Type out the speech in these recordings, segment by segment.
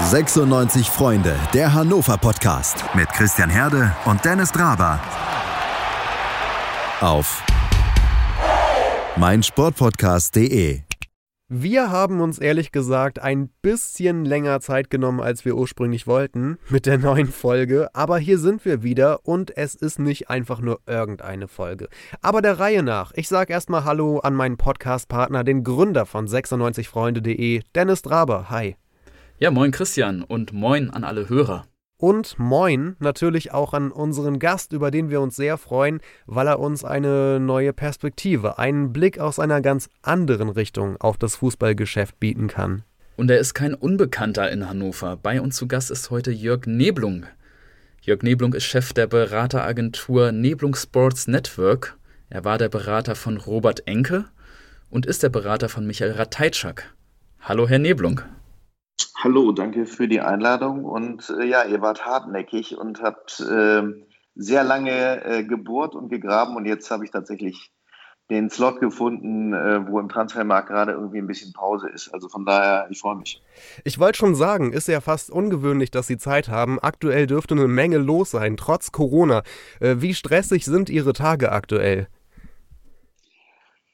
96 Freunde, der Hannover Podcast mit Christian Herde und Dennis Draber. Auf meinsportpodcast.de. Wir haben uns ehrlich gesagt ein bisschen länger Zeit genommen, als wir ursprünglich wollten mit der neuen Folge, aber hier sind wir wieder und es ist nicht einfach nur irgendeine Folge. Aber der Reihe nach, ich sage erstmal Hallo an meinen Podcast-Partner, den Gründer von 96freunde.de, Dennis Draber. Hi. Ja, moin Christian und moin an alle Hörer. Und moin natürlich auch an unseren Gast, über den wir uns sehr freuen, weil er uns eine neue Perspektive, einen Blick aus einer ganz anderen Richtung auf das Fußballgeschäft bieten kann. Und er ist kein Unbekannter in Hannover. Bei uns zu Gast ist heute Jörg Neblung. Jörg Neblung ist Chef der Berateragentur Neblung Sports Network. Er war der Berater von Robert Enke und ist der Berater von Michael Rateitschak. Hallo, Herr Neblung. Hallo, danke für die Einladung. Und äh, ja, ihr wart hartnäckig und habt äh, sehr lange äh, gebohrt und gegraben. Und jetzt habe ich tatsächlich den Slot gefunden, äh, wo im Transfermarkt gerade irgendwie ein bisschen Pause ist. Also von daher, ich freue mich. Ich wollte schon sagen, ist ja fast ungewöhnlich, dass Sie Zeit haben. Aktuell dürfte eine Menge los sein, trotz Corona. Äh, wie stressig sind Ihre Tage aktuell?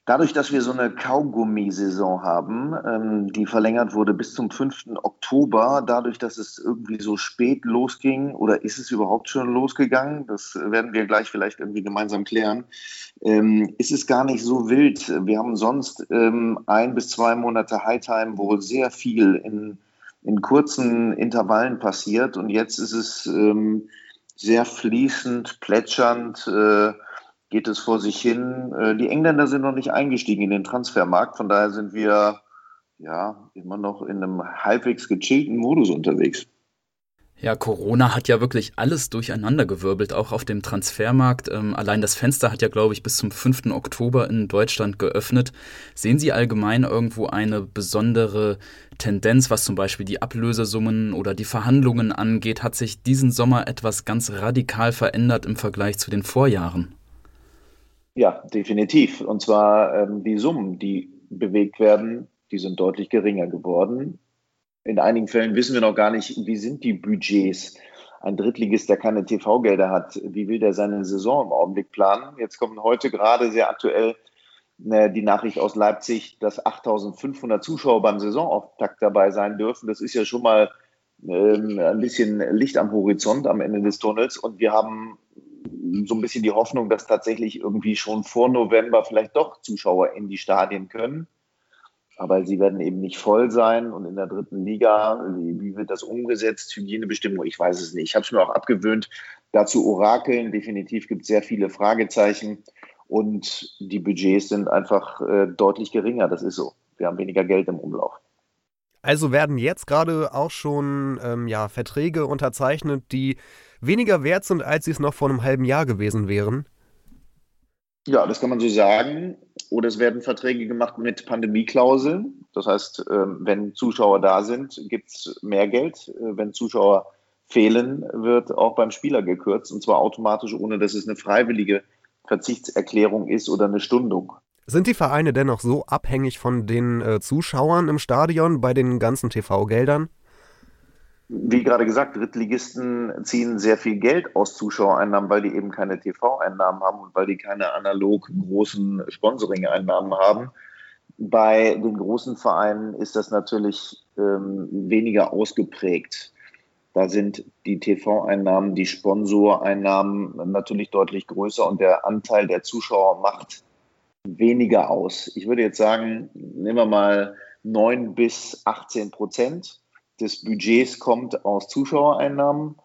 Dadurch, dass wir so eine Kaugummi-Saison haben, ähm, die verlängert wurde bis zum 5. Oktober, dadurch, dass es irgendwie so spät losging, oder ist es überhaupt schon losgegangen? Das werden wir gleich vielleicht irgendwie gemeinsam klären. Ähm, ist es gar nicht so wild. Wir haben sonst ähm, ein bis zwei Monate Hightime, wo sehr viel in, in kurzen Intervallen passiert. Und jetzt ist es ähm, sehr fließend, plätschernd. Äh, geht es vor sich hin. Äh, die Engländer sind noch nicht eingestiegen in den Transfermarkt, von daher sind wir ja immer noch in einem halbwegs gechillten Modus unterwegs. Ja, Corona hat ja wirklich alles durcheinandergewirbelt, auch auf dem Transfermarkt. Ähm, allein das Fenster hat ja, glaube ich, bis zum 5. Oktober in Deutschland geöffnet. Sehen Sie allgemein irgendwo eine besondere Tendenz, was zum Beispiel die Ablösesummen oder die Verhandlungen angeht? Hat sich diesen Sommer etwas ganz radikal verändert im Vergleich zu den Vorjahren? Ja, definitiv. Und zwar ähm, die Summen, die bewegt werden, die sind deutlich geringer geworden. In einigen Fällen wissen wir noch gar nicht, wie sind die Budgets. Ein Drittligist, der keine TV-Gelder hat, wie will der seine Saison im Augenblick planen? Jetzt kommt heute gerade sehr aktuell äh, die Nachricht aus Leipzig, dass 8500 Zuschauer beim Saisonauftakt dabei sein dürfen. Das ist ja schon mal ähm, ein bisschen Licht am Horizont am Ende des Tunnels. Und wir haben so ein bisschen die Hoffnung, dass tatsächlich irgendwie schon vor November vielleicht doch Zuschauer in die Stadien können. Aber sie werden eben nicht voll sein. Und in der dritten Liga, wie wird das umgesetzt? Hygienebestimmung, ich weiß es nicht. Ich habe es mir auch abgewöhnt, dazu orakeln. Definitiv gibt es sehr viele Fragezeichen. Und die Budgets sind einfach äh, deutlich geringer. Das ist so. Wir haben weniger Geld im Umlauf. Also werden jetzt gerade auch schon ähm, ja, Verträge unterzeichnet, die weniger wert sind, als sie es noch vor einem halben Jahr gewesen wären? Ja, das kann man so sagen. Oder es werden Verträge gemacht mit Pandemieklauseln. Das heißt, ähm, wenn Zuschauer da sind, gibt es mehr Geld. Äh, wenn Zuschauer fehlen, wird auch beim Spieler gekürzt. Und zwar automatisch, ohne dass es eine freiwillige Verzichtserklärung ist oder eine Stundung. Sind die Vereine dennoch so abhängig von den äh, Zuschauern im Stadion bei den ganzen TV-Geldern? Wie gerade gesagt, Drittligisten ziehen sehr viel Geld aus Zuschauereinnahmen, weil die eben keine TV-Einnahmen haben und weil die keine analog großen Sponsoring-Einnahmen haben. Bei den großen Vereinen ist das natürlich ähm, weniger ausgeprägt. Da sind die TV-Einnahmen, die Sponsoreinnahmen natürlich deutlich größer und der Anteil der Zuschauer macht weniger aus. Ich würde jetzt sagen, nehmen wir mal 9 bis 18 Prozent des Budgets kommt aus Zuschauereinnahmen.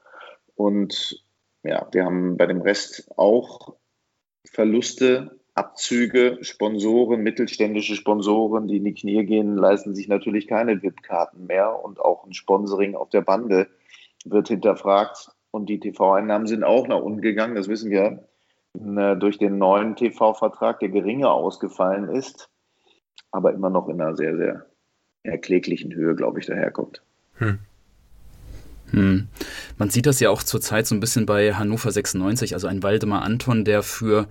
Und ja, wir haben bei dem Rest auch Verluste, Abzüge, Sponsoren, mittelständische Sponsoren, die in die Knie gehen, leisten sich natürlich keine VIP-Karten mehr und auch ein Sponsoring auf der Bande wird hinterfragt. Und die TV-Einnahmen sind auch nach unten gegangen, das wissen wir, durch den neuen TV-Vertrag, der geringer ausgefallen ist, aber immer noch in einer sehr, sehr erkläglichen Höhe, glaube ich, daherkommt. Hm. Hm. Man sieht das ja auch zurzeit so ein bisschen bei Hannover 96, also ein Waldemar Anton, der für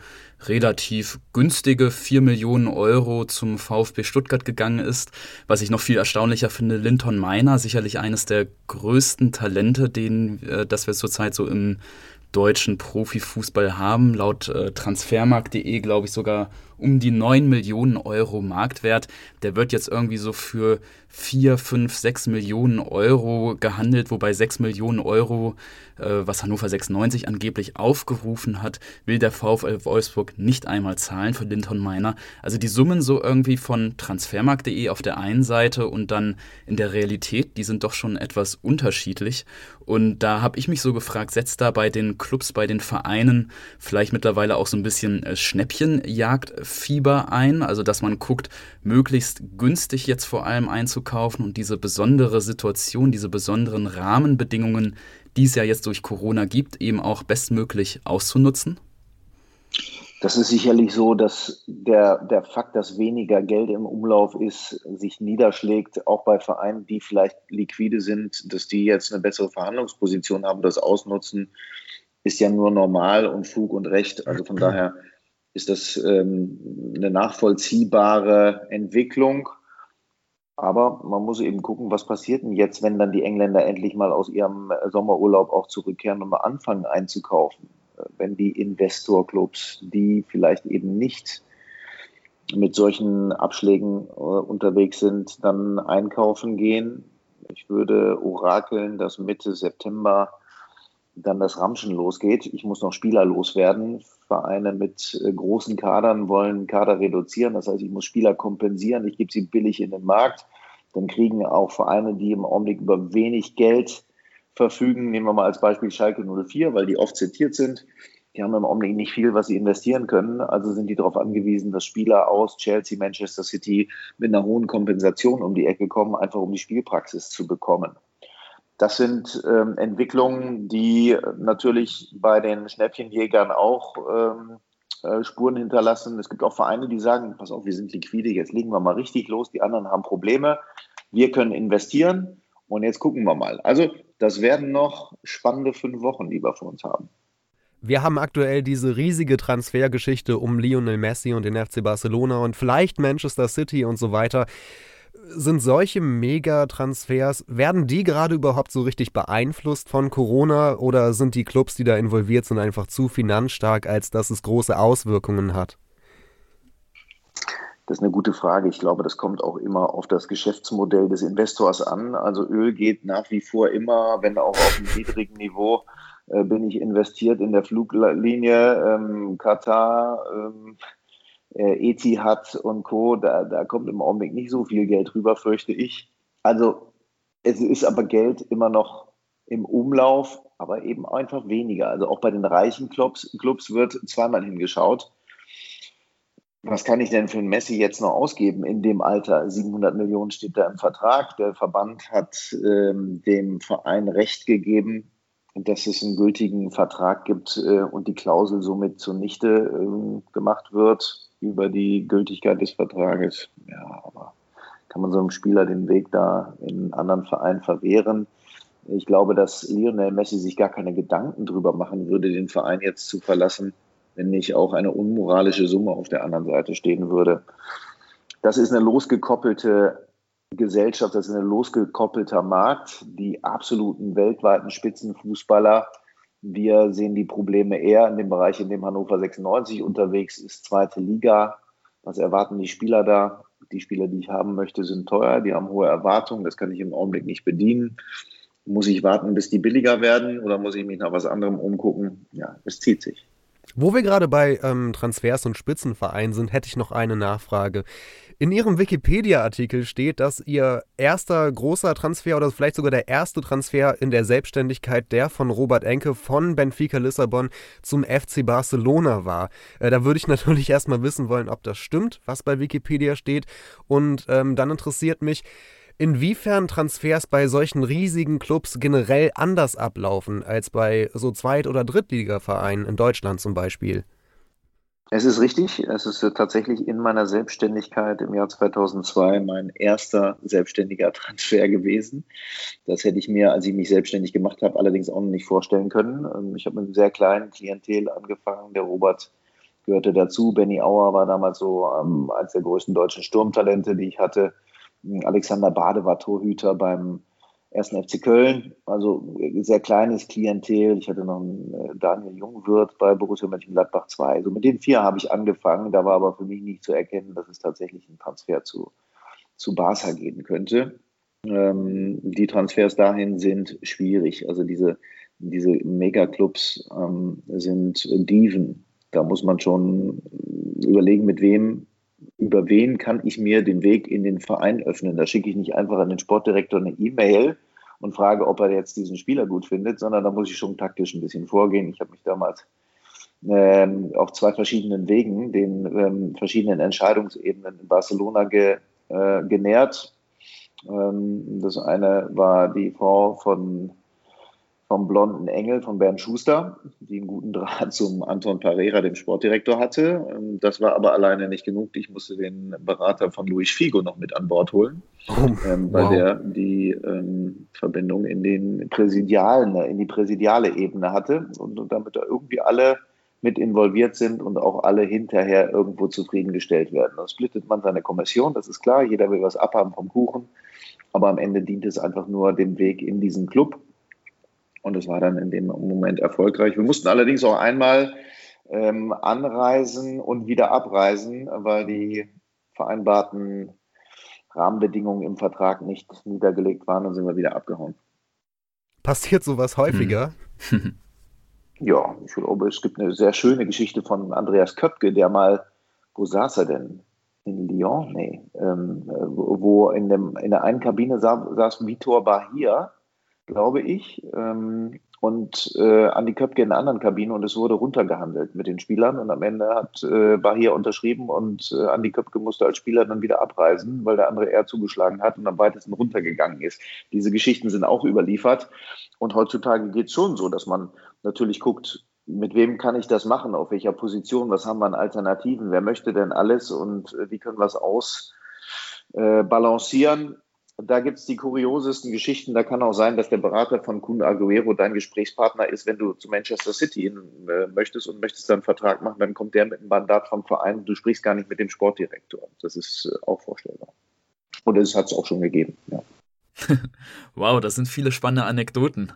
relativ günstige 4 Millionen Euro zum VfB Stuttgart gegangen ist. Was ich noch viel erstaunlicher finde, Linton Meiner, sicherlich eines der größten Talente, den, äh, das wir zurzeit so im deutschen Profifußball haben. Laut äh, transfermarkt.de glaube ich sogar um die 9 Millionen Euro Marktwert. Der wird jetzt irgendwie so für 4, 5, 6 Millionen Euro gehandelt, wobei 6 Millionen Euro, äh, was Hannover 96 angeblich aufgerufen hat, will der VfL Wolfsburg nicht einmal zahlen für Linton Meiner. Also die Summen so irgendwie von transfermarkt.de auf der einen Seite und dann in der Realität, die sind doch schon etwas unterschiedlich. Und da habe ich mich so gefragt, setzt da bei den Clubs, bei den Vereinen vielleicht mittlerweile auch so ein bisschen äh, Schnäppchenjagdfieber ein? Also dass man guckt, möglichst günstig jetzt vor allem einzukaufen und diese besondere Situation, diese besonderen Rahmenbedingungen, die es ja jetzt durch Corona gibt, eben auch bestmöglich auszunutzen? Das ist sicherlich so, dass der, der Fakt, dass weniger Geld im Umlauf ist, sich niederschlägt, auch bei Vereinen, die vielleicht liquide sind, dass die jetzt eine bessere Verhandlungsposition haben, das ausnutzen, ist ja nur normal und Fug und Recht. Also von daher ist das ähm, eine nachvollziehbare Entwicklung. Aber man muss eben gucken, was passiert denn jetzt, wenn dann die Engländer endlich mal aus ihrem Sommerurlaub auch zurückkehren und mal anfangen einzukaufen. Wenn die Investorclubs, die vielleicht eben nicht mit solchen Abschlägen äh, unterwegs sind, dann einkaufen gehen. Ich würde orakeln, dass Mitte September dann das Ramschen losgeht. Ich muss noch Spieler loswerden. Vereine mit äh, großen Kadern wollen Kader reduzieren. Das heißt, ich muss Spieler kompensieren. Ich gebe sie billig in den Markt. Dann kriegen auch Vereine, die im Augenblick über wenig Geld verfügen, nehmen wir mal als Beispiel Schalke 04, weil die oft zitiert sind. Die haben im Augenblick nicht viel, was sie investieren können. Also sind die darauf angewiesen, dass Spieler aus Chelsea, Manchester City mit einer hohen Kompensation um die Ecke kommen, einfach um die Spielpraxis zu bekommen. Das sind ähm, Entwicklungen, die natürlich bei den Schnäppchenjägern auch ähm, äh, Spuren hinterlassen. Es gibt auch Vereine, die sagen, pass auf, wir sind liquide, jetzt legen wir mal richtig los, die anderen haben Probleme. Wir können investieren und jetzt gucken wir mal. Also das werden noch spannende fünf Wochen, die wir vor uns haben. Wir haben aktuell diese riesige Transfergeschichte um Lionel Messi und den FC Barcelona und vielleicht Manchester City und so weiter sind solche Megatransfers, werden die gerade überhaupt so richtig beeinflusst von Corona oder sind die Clubs, die da involviert sind, einfach zu finanzstark, als dass es große Auswirkungen hat? Das ist eine gute Frage. Ich glaube, das kommt auch immer auf das Geschäftsmodell des Investors an. Also Öl geht nach wie vor immer, wenn auch auf einem niedrigen Niveau, äh, bin ich investiert in der Fluglinie. Ähm, Katar, ähm, äh, Etihad und Co., da, da kommt im Augenblick nicht so viel Geld rüber, fürchte ich. Also es ist aber Geld immer noch im Umlauf, aber eben einfach weniger. Also auch bei den reichen Clubs, Clubs wird zweimal hingeschaut. Was kann ich denn für ein Messi jetzt noch ausgeben in dem Alter? 700 Millionen steht da im Vertrag. Der Verband hat ähm, dem Verein Recht gegeben, dass es einen gültigen Vertrag gibt äh, und die Klausel somit zunichte äh, gemacht wird über die Gültigkeit des Vertrages. Ja, aber kann man so einem Spieler den Weg da in einen anderen Verein verwehren? Ich glaube, dass Lionel Messi sich gar keine Gedanken darüber machen würde, den Verein jetzt zu verlassen, wenn nicht auch eine unmoralische Summe auf der anderen Seite stehen würde. Das ist eine losgekoppelte Gesellschaft, das ist ein losgekoppelter Markt. Die absoluten weltweiten Spitzenfußballer wir sehen die Probleme eher in dem Bereich, in dem Hannover 96 unterwegs ist, zweite Liga. Was erwarten die Spieler da? Die Spieler, die ich haben möchte, sind teuer, die haben hohe Erwartungen, das kann ich im Augenblick nicht bedienen. Muss ich warten, bis die billiger werden oder muss ich mich nach was anderem umgucken? Ja, es zieht sich. Wo wir gerade bei ähm, Transfers und Spitzenvereinen sind, hätte ich noch eine Nachfrage. In Ihrem Wikipedia-Artikel steht, dass Ihr erster großer Transfer oder vielleicht sogar der erste Transfer in der Selbstständigkeit der von Robert Enke von Benfica Lissabon zum FC Barcelona war. Äh, da würde ich natürlich erstmal wissen wollen, ob das stimmt, was bei Wikipedia steht. Und ähm, dann interessiert mich, inwiefern Transfers bei solchen riesigen Clubs generell anders ablaufen als bei so Zweit- oder Drittligavereinen in Deutschland zum Beispiel. Es ist richtig. Es ist tatsächlich in meiner Selbstständigkeit im Jahr 2002 mein erster selbstständiger Transfer gewesen. Das hätte ich mir, als ich mich selbstständig gemacht habe, allerdings auch noch nicht vorstellen können. Ähm, ich habe mit einem sehr kleinen Klientel angefangen. Der Robert gehörte dazu. Benny Auer war damals so ähm, eines der größten deutschen Sturmtalente, die ich hatte. Alexander Bade war Torhüter beim ersten FC Köln, also sehr kleines Klientel. Ich hatte noch einen äh, Daniel Jungwirth bei Borussia Mönchengladbach 2. Also mit den vier habe ich angefangen. Da war aber für mich nicht zu erkennen, dass es tatsächlich ein Transfer zu, zu Barca gehen könnte. Ähm, die Transfers dahin sind schwierig. Also diese, diese Megaclubs ähm, sind Diven. Da muss man schon überlegen, mit wem über wen kann ich mir den Weg in den Verein öffnen. Da schicke ich nicht einfach an den Sportdirektor eine E-Mail und frage, ob er jetzt diesen Spieler gut findet, sondern da muss ich schon taktisch ein bisschen vorgehen. Ich habe mich damals ähm, auf zwei verschiedenen Wegen, den ähm, verschiedenen Entscheidungsebenen in Barcelona ge, äh, genährt. Ähm, das eine war die Frau von vom blonden Engel von Bernd Schuster, die einen guten Draht zum Anton Pereira, dem Sportdirektor, hatte. Ähm, das war aber alleine nicht genug. Ich musste den Berater von Luis Figo noch mit an Bord holen, oh, ähm, weil wow. der die ähm, Verbindung in den präsidialen, in die präsidiale Ebene hatte und, und damit da irgendwie alle mit involviert sind und auch alle hinterher irgendwo zufriedengestellt werden. Dann splittet man seine Kommission, das ist klar, jeder will was abhaben vom Kuchen, aber am Ende dient es einfach nur dem Weg in diesen Club und es war dann in dem Moment erfolgreich. Wir mussten allerdings auch einmal ähm, anreisen und wieder abreisen, weil die vereinbarten Rahmenbedingungen im Vertrag nicht niedergelegt waren und sind wir wieder abgehauen. Passiert sowas häufiger? Hm. ja, ich glaube, es gibt eine sehr schöne Geschichte von Andreas Köpke, der mal, wo saß er denn? In Lyon? Nee. Ähm, wo in, dem, in der einen Kabine saß, saß Vitor Bahia glaube ich, ähm, und äh, Andi Köpke in einer anderen Kabine und es wurde runtergehandelt mit den Spielern und am Ende hat äh, Bahia unterschrieben und äh, Andi Köpke musste als Spieler dann wieder abreisen, weil der andere eher zugeschlagen hat und am weitesten runtergegangen ist. Diese Geschichten sind auch überliefert und heutzutage geht es schon so, dass man natürlich guckt, mit wem kann ich das machen, auf welcher Position, was haben wir an Alternativen, wer möchte denn alles und äh, wie können wir es Da gibt es die kuriosesten Geschichten. Da kann auch sein, dass der Berater von Kun Aguero dein Gesprächspartner ist, wenn du zu Manchester City hin, äh, möchtest und möchtest dann einen Vertrag machen, dann kommt der mit einem Mandat vom Verein. Du sprichst gar nicht mit dem Sportdirektor. Das ist äh, auch vorstellbar. Und es hat es auch schon gegeben. Ja. wow, das sind viele spannende Anekdoten.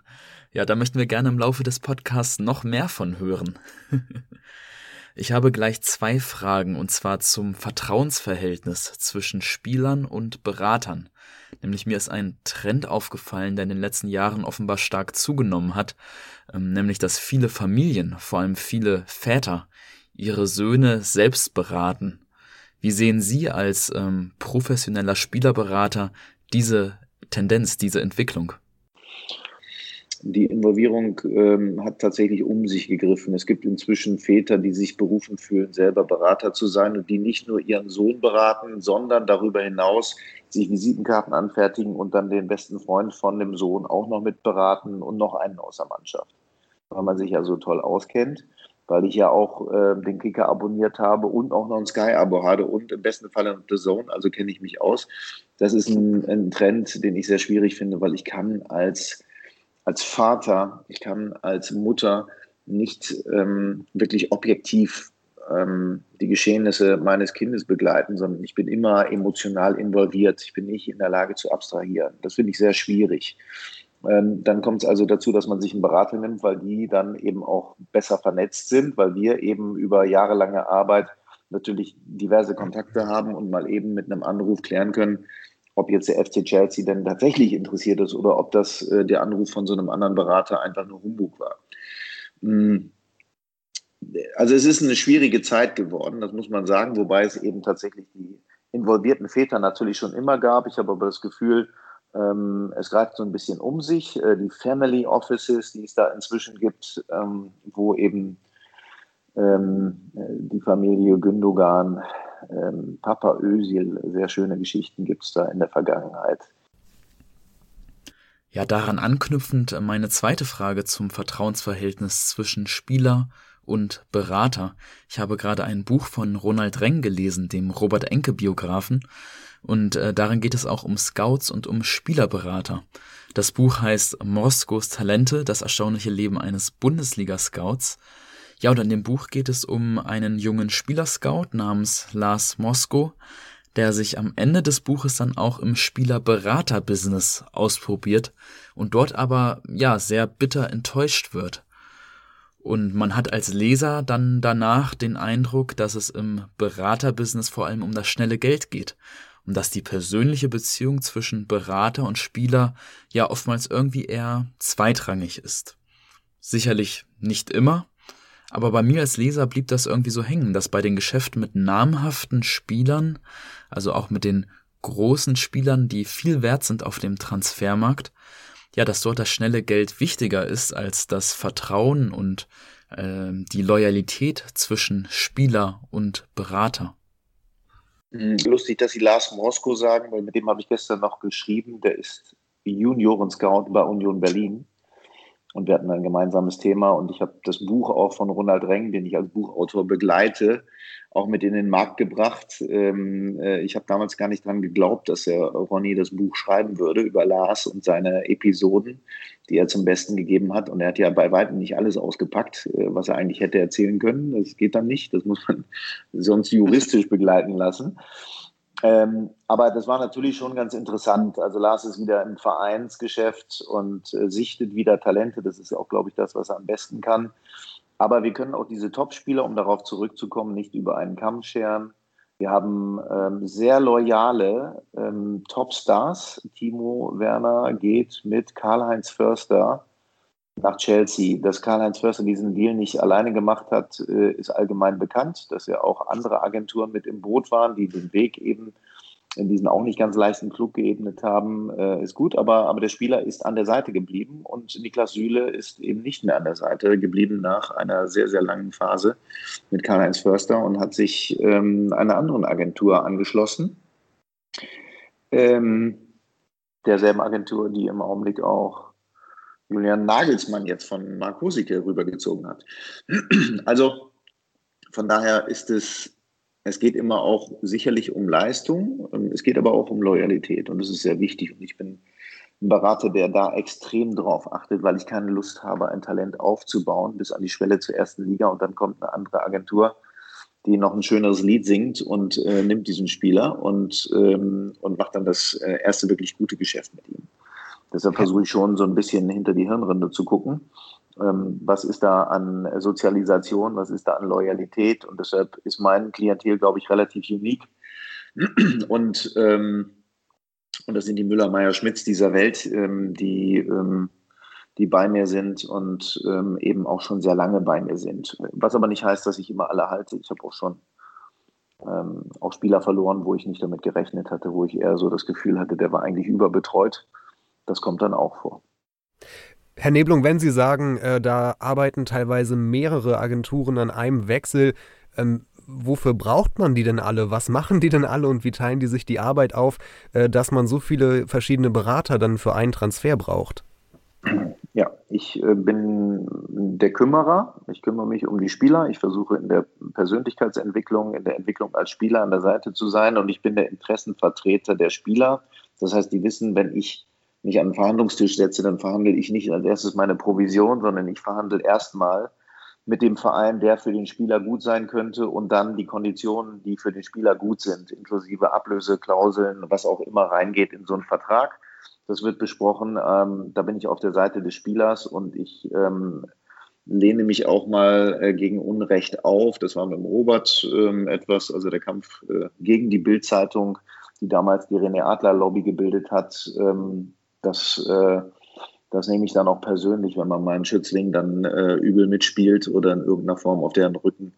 Ja, da möchten wir gerne im Laufe des Podcasts noch mehr von hören. Ich habe gleich zwei Fragen, und zwar zum Vertrauensverhältnis zwischen Spielern und Beratern. Nämlich mir ist ein Trend aufgefallen, der in den letzten Jahren offenbar stark zugenommen hat, ähm, nämlich dass viele Familien, vor allem viele Väter, ihre Söhne selbst beraten. Wie sehen Sie als ähm, professioneller Spielerberater diese Tendenz, diese Entwicklung? Die Involvierung ähm, hat tatsächlich um sich gegriffen. Es gibt inzwischen Väter, die sich berufen fühlen, selber Berater zu sein und die nicht nur ihren Sohn beraten, sondern darüber hinaus sich Visitenkarten anfertigen und dann den besten Freund von dem Sohn auch noch mit beraten und noch einen aus der Mannschaft. Weil man sich ja so toll auskennt, weil ich ja auch äh, den Kicker abonniert habe und auch noch ein Sky-Abo habe und im besten Fall ein The Zone, also kenne ich mich aus. Das ist ein, ein Trend, den ich sehr schwierig finde, weil ich kann als als Vater, ich kann als Mutter nicht ähm, wirklich objektiv ähm, die Geschehnisse meines Kindes begleiten, sondern ich bin immer emotional involviert. Ich bin nicht in der Lage zu abstrahieren. Das finde ich sehr schwierig. Ähm, dann kommt es also dazu, dass man sich einen Berater nimmt, weil die dann eben auch besser vernetzt sind, weil wir eben über jahrelange Arbeit natürlich diverse Kontakte haben und mal eben mit einem Anruf klären können, ob jetzt der FC Chelsea denn tatsächlich interessiert ist oder ob das äh, der Anruf von so einem anderen Berater einfach nur Humbug war. Mhm. Also es ist eine schwierige Zeit geworden, das muss man sagen, wobei es eben tatsächlich die involvierten Väter natürlich schon immer gab. Ich habe aber das Gefühl, ähm, es greift so ein bisschen um sich. Äh, die Family Offices, die es da inzwischen gibt, ähm, wo eben ähm, die Familie Gündogan ähm, Papa Özil, sehr schöne Geschichten gibt es da in der Vergangenheit. Ja, daran anknüpfend meine zweite Frage zum Vertrauensverhältnis zwischen Spieler und Berater. Ich habe gerade ein Buch von Ronald Reng gelesen, dem Robert Enke Biografen, und äh, darin geht es auch um Scouts und um Spielerberater. Das Buch heißt Moskos Talente, das erstaunliche Leben eines Bundesliga-Scouts. Ja, und in dem Buch geht es um einen jungen Spielerscout namens Lars Mosko, der sich am Ende des Buches dann auch im Spielerberater-Business ausprobiert und dort aber ja sehr bitter enttäuscht wird. Und man hat als Leser dann danach den Eindruck, dass es im Beraterbusiness vor allem um das schnelle Geld geht und dass die persönliche Beziehung zwischen Berater und Spieler ja oftmals irgendwie eher zweitrangig ist. Sicherlich nicht immer, aber bei mir als Leser blieb das irgendwie so hängen, dass bei den Geschäften mit namhaften Spielern, also auch mit den großen Spielern, die viel wert sind auf dem Transfermarkt, ja, dass dort das schnelle Geld wichtiger ist als das Vertrauen und äh, die Loyalität zwischen Spieler und Berater. Hm, lustig, dass Sie Lars Mosko sagen, weil mit dem habe ich gestern noch geschrieben. Der ist Junioren-Scout bei Union Berlin. Und wir hatten ein gemeinsames Thema. Und ich habe das Buch auch von Ronald Reng, den ich als Buchautor begleite, auch mit in den Markt gebracht. Ähm, äh, ich habe damals gar nicht dran geglaubt, dass er Ronny das Buch schreiben würde über Lars und seine Episoden, die er zum Besten gegeben hat. Und er hat ja bei weitem nicht alles ausgepackt, äh, was er eigentlich hätte erzählen können. Das geht dann nicht. Das muss man sonst juristisch begleiten lassen. Ähm, aber das war natürlich schon ganz interessant. Also Lars ist wieder im Vereinsgeschäft und äh, sichtet wieder Talente. Das ist auch, glaube ich, das, was er am besten kann. Aber wir können auch diese Top-Spieler, um darauf zurückzukommen, nicht über einen Kamm scheren. Wir haben ähm, sehr loyale ähm, Top-Stars. Timo Werner geht mit Karl-Heinz Förster nach Chelsea. Dass Karl-Heinz Förster diesen Deal nicht alleine gemacht hat, äh, ist allgemein bekannt. Dass ja auch andere Agenturen mit im Boot waren, die den Weg eben in diesen auch nicht ganz leichten Klug geebnet haben, äh, ist gut. Aber, aber der Spieler ist an der Seite geblieben und Niklas Süle ist eben nicht mehr an der Seite geblieben nach einer sehr, sehr langen Phase mit Karl-Heinz Förster und hat sich ähm, einer anderen Agentur angeschlossen. Ähm, derselben Agentur, die im Augenblick auch Julian Nagelsmann jetzt von Mark Husicke rübergezogen hat. Also von daher ist es es geht immer auch sicherlich um Leistung, ähm, es geht aber auch um Loyalität und das ist sehr wichtig. Und ich bin ein Berater, der da extrem drauf achtet, weil ich keine Lust habe, ein Talent aufzubauen bis an die Schwelle zur ersten Liga und dann kommt eine andere Agentur, die noch ein schöneres Lied singt und äh, nimmt diesen Spieler und, ähm, und macht dann das äh, erste wirklich gute Geschäft mit ihm. Deshalb versuche ich schon so ein bisschen hinter die Hirnrinde zu gucken ähm, was ist da an Sozialisation, was ist da an Loyalität und deshalb ist mein Klientel, glaube ich, relativ unique. Und, ähm, und das sind die Müller-Meyer-Schmitz dieser Welt, ähm, die, ähm, die bei mir sind und ähm, eben auch schon sehr lange bei mir sind. Was aber nicht heißt, dass ich immer alle halte. Ich habe auch schon ähm, auch Spieler verloren, wo ich nicht damit gerechnet hatte, wo ich eher so das Gefühl hatte, der war eigentlich überbetreut. Das kommt dann auch vor. Herr Neblung, wenn Sie sagen, äh, da arbeiten teilweise mehrere Agenturen an einem Wechsel, ähm, wofür braucht man die denn alle? Was machen die denn alle und wie teilen die sich die Arbeit auf, äh, dass man so viele verschiedene Berater dann für einen Transfer braucht? Ja, ich äh, bin der Kümmerer. Ich kümmere mich um die Spieler. Ich versuche in der Persönlichkeitsentwicklung, in der Entwicklung als Spieler an der Seite zu sein und ich bin der Interessenvertreter der Spieler. Das heißt, die wissen, wenn ich mich an den Verhandlungstisch setze, dann verhandle ich nicht als erstes meine Provision, sondern ich verhandle erstmal mit dem Verein, der für den Spieler gut sein könnte und dann die Konditionen, die für den Spieler gut sind, inklusive Ablöseklauseln, was auch immer reingeht in so einen Vertrag. Das wird besprochen. Ähm, da bin ich auf der Seite des Spielers und ich ähm, lehne mich auch mal äh, gegen Unrecht auf. Das war mit dem Robert ähm, etwas, also der Kampf äh, gegen die Bildzeitung, die damals die René Adler Lobby gebildet hat. Das, äh, das nehme ich dann auch persönlich, wenn man meinen Schützling dann äh, übel mitspielt oder in irgendeiner Form auf deren Rücken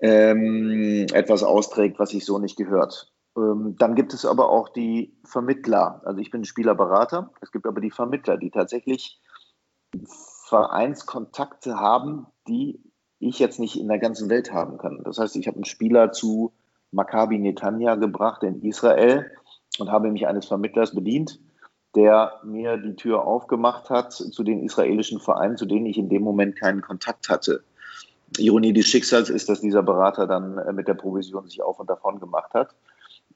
ähm, etwas austrägt, was sich so nicht gehört. Ähm, dann gibt es aber auch die Vermittler. Also ich bin Spielerberater. Es gibt aber die Vermittler, die tatsächlich Vereinskontakte haben, die ich jetzt nicht in der ganzen Welt haben kann. Das heißt, ich habe einen Spieler zu Maccabi Netanya gebracht in Israel und habe mich eines Vermittlers bedient der mir die Tür aufgemacht hat zu den israelischen Vereinen, zu denen ich in dem Moment keinen Kontakt hatte. Ironie des Schicksals ist, dass dieser Berater dann äh, mit der Provision sich auf und davon gemacht hat.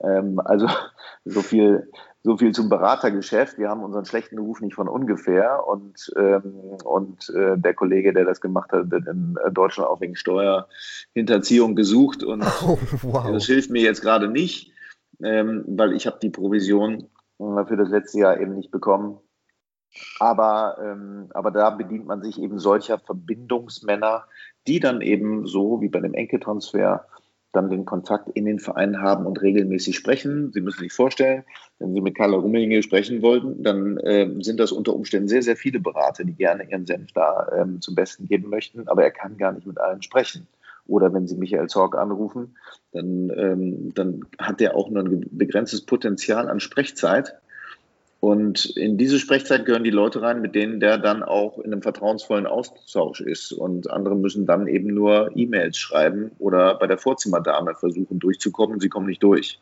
Ähm, also so viel, so viel zum Beratergeschäft. Wir haben unseren schlechten Ruf nicht von ungefähr. Und, ähm, und äh, der Kollege, der das gemacht hat, wird in Deutschland auch wegen Steuerhinterziehung gesucht. Und oh, wow. das hilft mir jetzt gerade nicht, ähm, weil ich habe die Provision für das letzte Jahr eben nicht bekommen. Aber, ähm, aber da bedient man sich eben solcher Verbindungsmänner, die dann eben so wie bei dem Enkeltransfer dann den Kontakt in den Verein haben und regelmäßig sprechen. Sie müssen sich vorstellen, wenn Sie mit Carla Rummelinge sprechen wollten, dann äh, sind das unter Umständen sehr, sehr viele Berater, die gerne ihren Senf da ähm, zum Besten geben möchten, aber er kann gar nicht mit allen sprechen. Oder wenn Sie Michael Zorg anrufen, dann, ähm, dann hat er auch nur ein begrenztes Potenzial an Sprechzeit. Und in diese Sprechzeit gehören die Leute rein, mit denen der dann auch in einem vertrauensvollen Austausch ist. Und andere müssen dann eben nur E-Mails schreiben oder bei der Vorzimmerdame versuchen durchzukommen. Sie kommen nicht durch.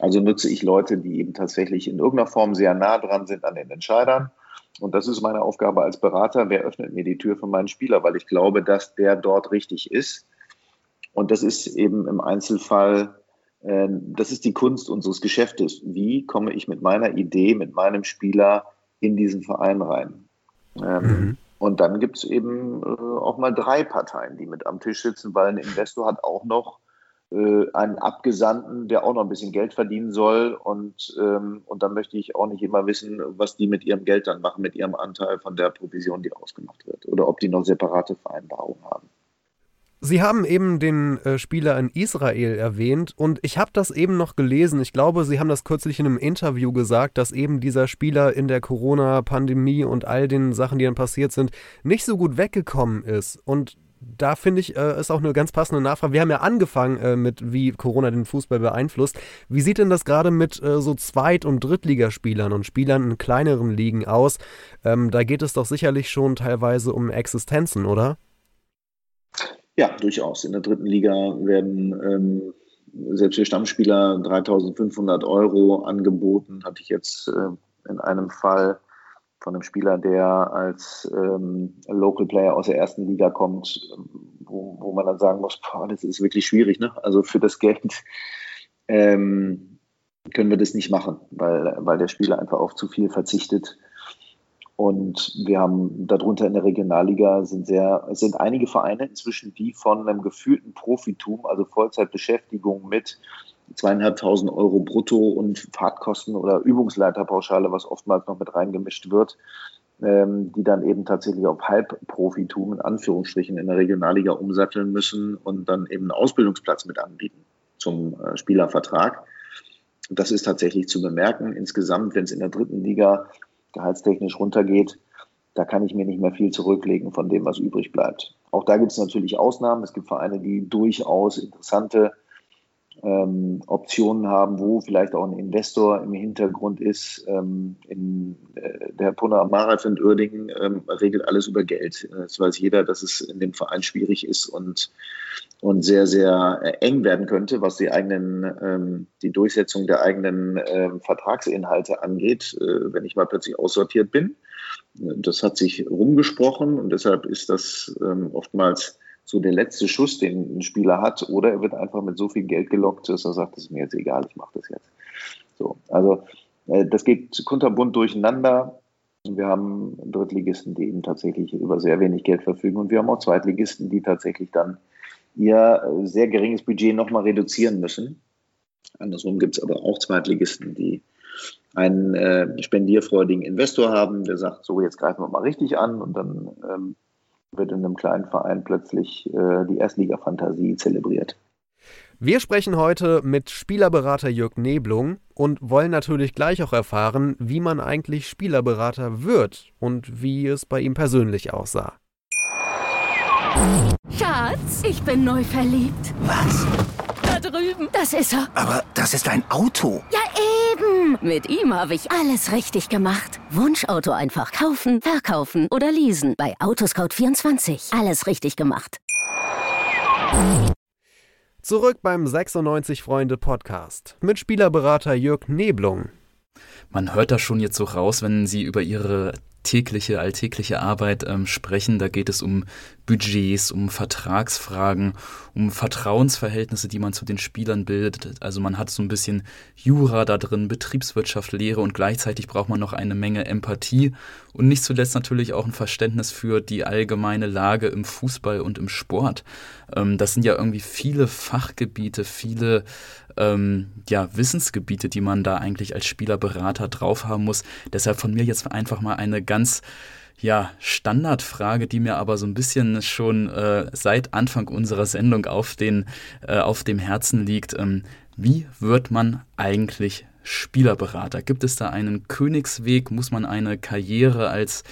Also nutze ich Leute, die eben tatsächlich in irgendeiner Form sehr nah dran sind an den Entscheidern. Und das ist meine Aufgabe als Berater. Wer öffnet mir die Tür für meinen Spieler? Weil ich glaube, dass der dort richtig ist. Und das ist eben im Einzelfall ähm, das ist die Kunst unseres Geschäftes. Wie komme ich mit meiner Idee, mit meinem Spieler in diesen Verein rein? Ähm, mhm. Und dann gibt es eben äh, auch mal drei Parteien, die mit am Tisch sitzen, weil ein Investor hat auch noch äh, einen Abgesandten, der auch noch ein bisschen Geld verdienen soll. Und, ähm, und dann möchte ich auch nicht immer wissen, was die mit ihrem Geld dann machen, mit ihrem Anteil von der Provision, die ausgemacht wird. Oder ob die noch separate Vereinbarungen haben. Sie haben eben den äh, Spieler in Israel erwähnt und ich habe das eben noch gelesen. Ich glaube, Sie haben das kürzlich in einem Interview gesagt, dass eben dieser Spieler in der Corona-Pandemie und all den Sachen, die dann passiert sind, nicht so gut weggekommen ist. Und da finde ich, äh, ist auch eine ganz passende Nachfrage. Wir haben ja angefangen äh, mit, wie Corona den Fußball beeinflusst. Wie sieht denn das gerade mit äh, so Zweit- und Drittligaspielern und Spielern in kleineren Ligen aus? Ähm, da geht es doch sicherlich schon teilweise um Existenzen, oder? Ja, durchaus. In der dritten Liga werden ähm, selbst für Stammspieler 3500 Euro angeboten. Hatte ich jetzt äh, in einem Fall von einem Spieler, der als ähm, Local Player aus der ersten Liga kommt, wo, wo man dann sagen muss, boah, das ist wirklich schwierig. Ne? Also für das Geld ähm, können wir das nicht machen, weil, weil der Spieler einfach auf zu viel verzichtet. Und wir haben darunter in der Regionalliga sind sehr, sind einige Vereine inzwischen, die von einem gefühlten Profitum, also Vollzeitbeschäftigung mit zweieinhalbtausend Euro brutto und Fahrtkosten oder Übungsleiterpauschale, was oftmals noch mit reingemischt wird, ähm, die dann eben tatsächlich auf Halbprofitum in Anführungsstrichen in der Regionalliga umsatteln müssen und dann eben einen Ausbildungsplatz mit anbieten zum äh, Spielervertrag. Das ist tatsächlich zu bemerken. Insgesamt, wenn es in der dritten Liga gehaltstechnisch runtergeht, da kann ich mir nicht mehr viel zurücklegen von dem, was übrig bleibt. Auch da gibt es natürlich Ausnahmen. Es gibt Vereine, die durchaus interessante ähm, Optionen haben, wo vielleicht auch ein Investor im Hintergrund ist. Ähm, in, äh, der Puna Amarath in Uerdingen ähm, regelt alles über Geld. Das weiß jeder, dass es in dem Verein schwierig ist und, und sehr, sehr äh, eng werden könnte, was die eigenen, ähm, die Durchsetzung der eigenen ähm, Vertragsinhalte angeht, äh, wenn ich mal plötzlich aussortiert bin. Das hat sich rumgesprochen und deshalb ist das ähm, oftmals so der letzte Schuss, den ein Spieler hat, oder er wird einfach mit so viel Geld gelockt, dass er sagt, das ist mir jetzt egal, ich mache das jetzt. So, also äh, das geht kunterbunt durcheinander. Wir haben Drittligisten, die eben tatsächlich über sehr wenig Geld verfügen und wir haben auch Zweitligisten, die tatsächlich dann ihr sehr geringes Budget nochmal reduzieren müssen. Andersrum gibt es aber auch Zweitligisten, die einen äh, spendierfreudigen Investor haben, der sagt, so jetzt greifen wir mal richtig an und dann ähm, wird in einem kleinen Verein plötzlich äh, die Erstliga-Fantasie zelebriert. Wir sprechen heute mit Spielerberater Jörg Neblung und wollen natürlich gleich auch erfahren, wie man eigentlich Spielerberater wird und wie es bei ihm persönlich aussah. Schatz, ich bin neu verliebt. Was? Da drüben. Das ist er. Aber das ist ein Auto. Ja, eben. Mit ihm habe ich alles richtig gemacht. Wunschauto einfach kaufen, verkaufen oder leasen. Bei Autoscout24. Alles richtig gemacht. Zurück beim 96 Freunde Podcast mit Spielerberater Jörg Neblung. Man hört das schon jetzt so raus, wenn Sie über Ihre tägliche, alltägliche Arbeit ähm, sprechen. Da geht es um Budgets, um Vertragsfragen, um Vertrauensverhältnisse, die man zu den Spielern bildet. Also man hat so ein bisschen Jura da drin, Betriebswirtschaft, Lehre und gleichzeitig braucht man noch eine Menge Empathie und nicht zuletzt natürlich auch ein Verständnis für die allgemeine Lage im Fußball und im Sport. Ähm, das sind ja irgendwie viele Fachgebiete, viele ähm, ja, Wissensgebiete, die man da eigentlich als Spielerberater drauf haben muss. Deshalb von mir jetzt einfach mal eine ganz ja, Standardfrage, die mir aber so ein bisschen schon äh, seit Anfang unserer Sendung auf, den, äh, auf dem Herzen liegt. Ähm, wie wird man eigentlich Spielerberater? Gibt es da einen Königsweg? Muss man eine Karriere als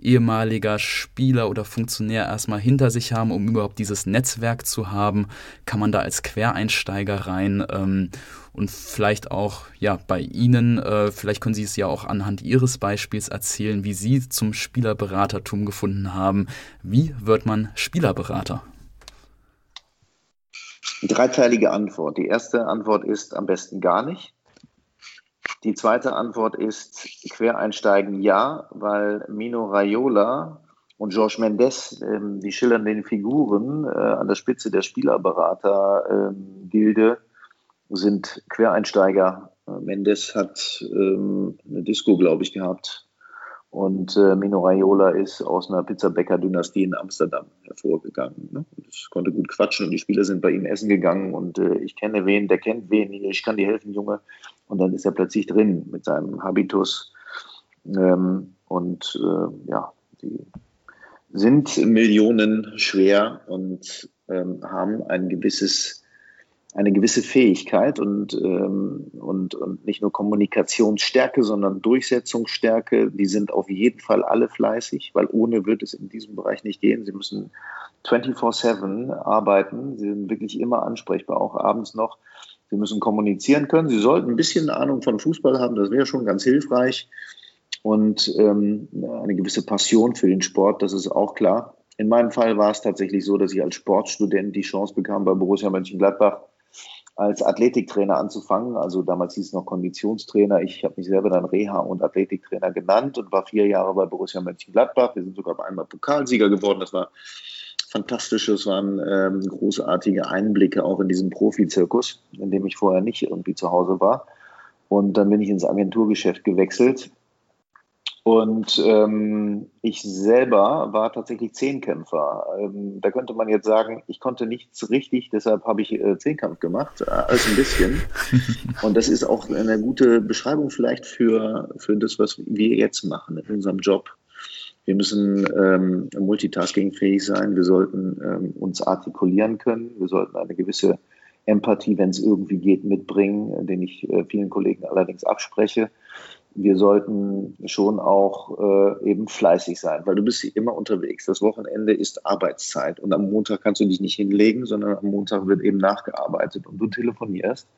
ehemaliger Spieler oder Funktionär erstmal hinter sich haben, um überhaupt dieses Netzwerk zu haben? Kann man da als Quereinsteiger rein? Ähm, und vielleicht auch ja bei Ihnen, äh, vielleicht können Sie es ja auch anhand Ihres Beispiels erzählen, wie Sie zum Spielerberatertum gefunden haben. Wie wird man Spielerberater? Dreiteilige Antwort. Die erste Antwort ist am besten gar nicht. Die zweite Antwort ist Quereinsteigen ja, weil Mino Raiola und Georges Mendes, ähm, die schillernden Figuren äh, an der Spitze der Spielerberater-Gilde, ähm, sind Quereinsteiger. Äh, Mendes hat ähm, eine Disco, glaube ich, gehabt. Und äh, Mino Raiola ist aus einer Pizzabäcker-Dynastie in Amsterdam hervorgegangen. Ne? Ich konnte gut quatschen und die Spieler sind bei ihm essen gegangen und äh, ich kenne wen, der kennt wen, ich kann dir helfen, Junge. Und dann ist er plötzlich drin mit seinem Habitus. Ähm, und äh, ja, die sind Millionen schwer und ähm, haben ein gewisses eine gewisse Fähigkeit und, ähm, und, und nicht nur Kommunikationsstärke, sondern Durchsetzungsstärke. Die sind auf jeden Fall alle fleißig, weil ohne wird es in diesem Bereich nicht gehen. Sie müssen 24-7 arbeiten. Sie sind wirklich immer ansprechbar, auch abends noch. Sie müssen kommunizieren können. Sie sollten ein bisschen Ahnung von Fußball haben, das wäre schon ganz hilfreich. Und ähm, eine gewisse Passion für den Sport, das ist auch klar. In meinem Fall war es tatsächlich so, dass ich als Sportstudent die Chance bekam, bei Borussia Mönchengladbach als Athletiktrainer anzufangen. Also damals hieß es noch Konditionstrainer. Ich habe mich selber dann Reha- und Athletiktrainer genannt und war vier Jahre bei Borussia Mönchengladbach. Wir sind sogar einmal Pokalsieger geworden. Das war fantastisch. Das waren ähm, großartige Einblicke auch in diesen Profizirkus, in dem ich vorher nicht irgendwie zu Hause war. Und dann bin ich ins Agenturgeschäft gewechselt und ähm, ich selber war tatsächlich Zehnkämpfer. Ähm, da könnte man jetzt sagen, ich konnte nichts richtig, deshalb habe ich äh, Zehnkampf gemacht, äh, alles ein bisschen. Und das ist auch eine gute Beschreibung vielleicht für, für das, was wir jetzt machen in unserem Job. Wir müssen ähm, multitaskingfähig sein, wir sollten ähm, uns artikulieren können, wir sollten eine gewisse Empathie, wenn es irgendwie geht, mitbringen, den ich äh, vielen Kollegen allerdings abspreche wir sollten schon auch äh, eben fleißig sein, weil du bist immer unterwegs. Das Wochenende ist Arbeitszeit und am Montag kannst du dich nicht hinlegen, sondern am Montag wird eben nachgearbeitet und du telefonierst.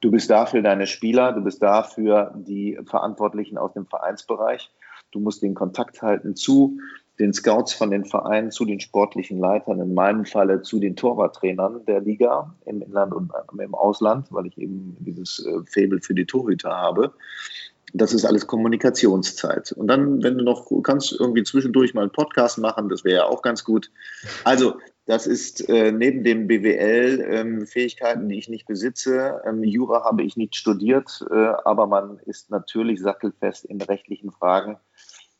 Du bist da für deine Spieler, du bist da für die Verantwortlichen aus dem Vereinsbereich. Du musst den Kontakt halten zu den Scouts von den Vereinen, zu den sportlichen Leitern, in meinem Falle zu den Torwarttrainern der Liga im Inland und im Ausland, weil ich eben dieses äh, Faible für die Torhüter habe das ist alles Kommunikationszeit. Und dann, wenn du noch kannst, irgendwie zwischendurch mal einen Podcast machen, das wäre ja auch ganz gut. Also, das ist äh, neben den BWL-Fähigkeiten, ähm, die ich nicht besitze, ähm, Jura habe ich nicht studiert, äh, aber man ist natürlich sattelfest in rechtlichen Fragen,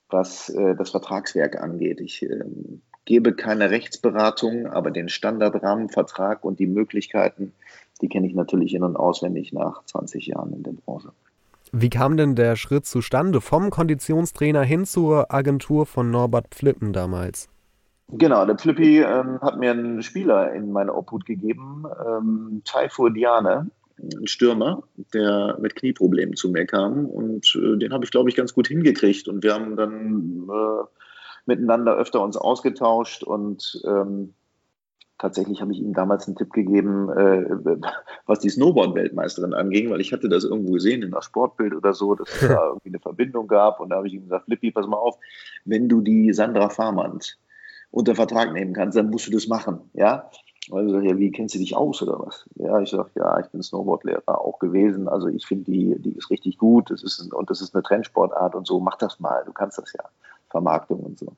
was äh, das Vertragswerk angeht. Ich ähm, gebe keine Rechtsberatung, aber den Standardrahmenvertrag und die Möglichkeiten, die kenne ich natürlich in- und auswendig nach 20 Jahren in der Branche. Wie kam denn der Schritt zustande vom Konditionstrainer hin zur Agentur von Norbert Pflippen damals? Genau, der Flippi ähm, hat mir einen Spieler in meine Obhut gegeben, ähm, Taifur Diane, ein Stürmer, der mit Knieproblemen zu mir kam. Und äh, den habe ich, glaube ich, ganz gut hingekriegt. Und wir haben dann äh, miteinander öfter uns ausgetauscht und ähm, tatsächlich habe ich ihm damals einen Tipp gegeben, äh, was die Snowboard-Weltmeisterin anging, weil ich hatte das irgendwo gesehen in der Sportbild oder so, dass es da irgendwie eine Verbindung gab. Und da habe ich ihm gesagt, Flippi, pass mal auf, wenn du die Sandra Farmand unter Vertrag nehmen kannst, dann musst du das machen. Ja, also ja, wie kennst du dich aus oder was? Ja, ich sage, ja, ich bin Snowboardlehrer auch gewesen. Also ich finde, die, die ist richtig gut. Das ist, und das ist eine Trendsportart und so. Mach das mal, du kannst das ja. Vermarktung und so.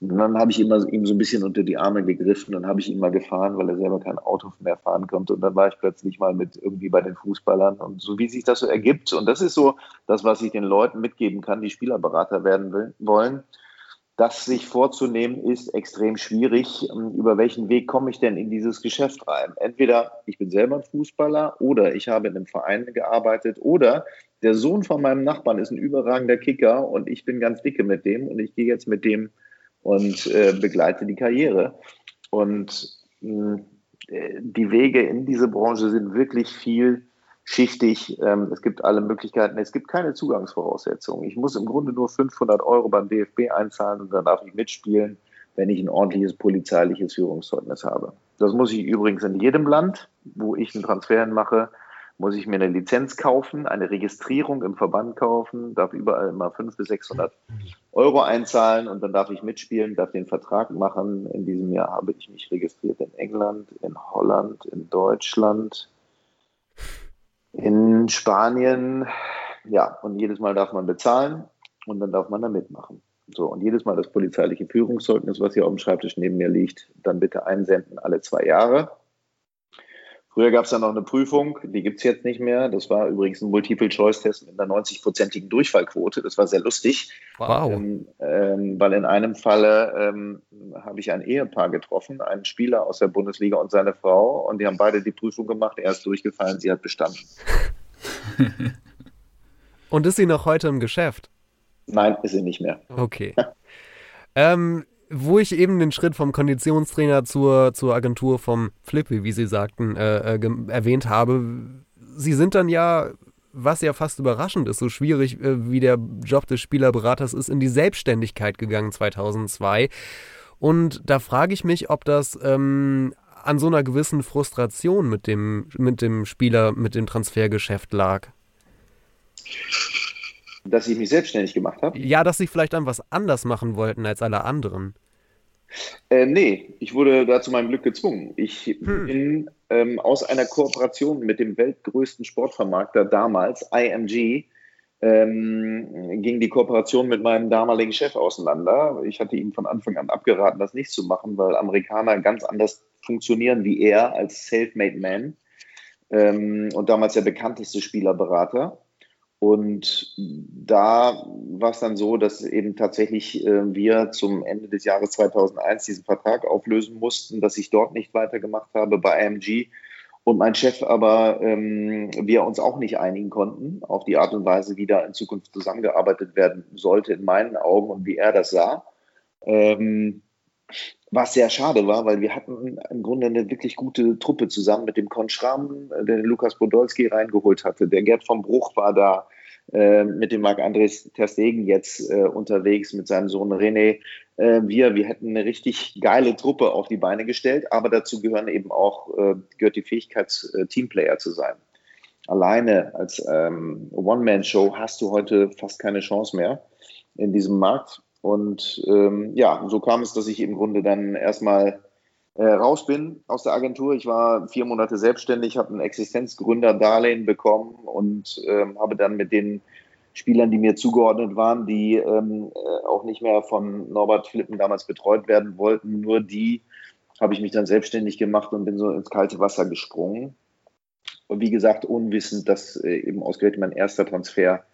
Und dann habe ich immer ihm so ein bisschen unter die Arme gegriffen und habe ich ihn mal gefahren, weil er selber kein Auto mehr fahren konnte. Und dann war ich plötzlich mal mit irgendwie bei den Fußballern und so wie sich das so ergibt. Und das ist so das, was ich den Leuten mitgeben kann, die Spielerberater werden will, wollen. Das sich vorzunehmen ist extrem schwierig. Über welchen Weg komme ich denn in dieses Geschäft rein? Entweder ich bin selber ein Fußballer oder ich habe in einem Verein gearbeitet oder der Sohn von meinem Nachbarn ist ein überragender Kicker und ich bin ganz dicke mit dem und ich gehe jetzt mit dem und äh, begleite die Karriere. Und mh, die Wege in diese Branche sind wirklich vielschichtig. Ähm, es gibt alle Möglichkeiten. Es gibt keine Zugangsvoraussetzungen. Ich muss im Grunde nur 500 Euro beim DFB einzahlen und dann darf ich mitspielen, wenn ich ein ordentliches polizeiliches Führungszeugnis habe. Das muss ich übrigens in jedem Land, wo ich einen Transfer mache, muss ich mir eine Lizenz kaufen, eine Registrierung im Verband kaufen, darf überall immer 500 bis 600 Euro einzahlen und dann darf ich mitspielen, darf den Vertrag machen. In diesem Jahr habe ich mich registriert in England, in Holland, in Deutschland, in Spanien. Ja, und jedes Mal darf man bezahlen und dann darf man da mitmachen. So, und jedes Mal das polizeiliche Führungszeugnis, was hier auf dem Schreibtisch neben mir liegt, dann bitte einsenden alle zwei Jahre. Früher gab es ja noch eine Prüfung, die gibt es jetzt nicht mehr. Das war übrigens ein Multiple-Choice-Test mit einer 90-prozentigen Durchfallquote. Das war sehr lustig. Wow. Ähm, ähm, weil in einem Falle ähm, habe ich ein Ehepaar getroffen, einen Spieler aus der Bundesliga und seine Frau. Und die haben beide die Prüfung gemacht. Er ist durchgefallen, sie hat bestanden. und ist sie noch heute im Geschäft? Nein, ist sie nicht mehr. Okay. ähm, wo ich eben den Schritt vom Konditionstrainer zur, zur Agentur vom Flippy, wie Sie sagten, äh, äh, erwähnt habe, Sie sind dann ja, was ja fast überraschend ist, so schwierig äh, wie der Job des Spielerberaters ist, in die Selbstständigkeit gegangen 2002. Und da frage ich mich, ob das ähm, an so einer gewissen Frustration mit dem, mit dem Spieler, mit dem Transfergeschäft lag. Dass ich mich selbstständig gemacht habe? Ja, dass sie vielleicht dann was anders machen wollten als alle anderen. Äh, nee, ich wurde da zu meinem Glück gezwungen. Ich hm. bin ähm, aus einer Kooperation mit dem weltgrößten Sportvermarkter damals, IMG, ähm, ging die Kooperation mit meinem damaligen Chef auseinander. Ich hatte ihm von Anfang an abgeraten, das nicht zu machen, weil Amerikaner ganz anders funktionieren wie er als Self-Made Man ähm, und damals der bekannteste Spielerberater. Und da war es dann so, dass eben tatsächlich äh, wir zum Ende des Jahres 2001 diesen Vertrag auflösen mussten, dass ich dort nicht weitergemacht habe bei AMG und mein Chef aber ähm, wir uns auch nicht einigen konnten auf die Art und Weise, wie da in Zukunft zusammengearbeitet werden sollte, in meinen Augen und wie er das sah. Ähm, was sehr schade war, weil wir hatten im Grunde eine wirklich gute Truppe zusammen mit dem Con Schramm, der den Lukas Podolski reingeholt hatte. Der Gerd vom Bruch war da, äh, mit dem Marc-Andres Terstegen jetzt äh, unterwegs, mit seinem Sohn René. Äh, wir, wir hätten eine richtig geile Truppe auf die Beine gestellt, aber dazu gehören eben auch, äh, gehört die Fähigkeit, äh, Teamplayer zu sein. Alleine als ähm, One-Man-Show hast du heute fast keine Chance mehr in diesem Markt. Und ähm, ja, so kam es, dass ich im Grunde dann erstmal äh, raus bin aus der Agentur. Ich war vier Monate selbstständig, habe ein Existenzgründerdarlehen bekommen und ähm, habe dann mit den Spielern, die mir zugeordnet waren, die ähm, äh, auch nicht mehr von Norbert Flippen damals betreut werden wollten, nur die habe ich mich dann selbstständig gemacht und bin so ins kalte Wasser gesprungen. Und wie gesagt, unwissend, dass äh, eben ausgerechnet mein erster Transfer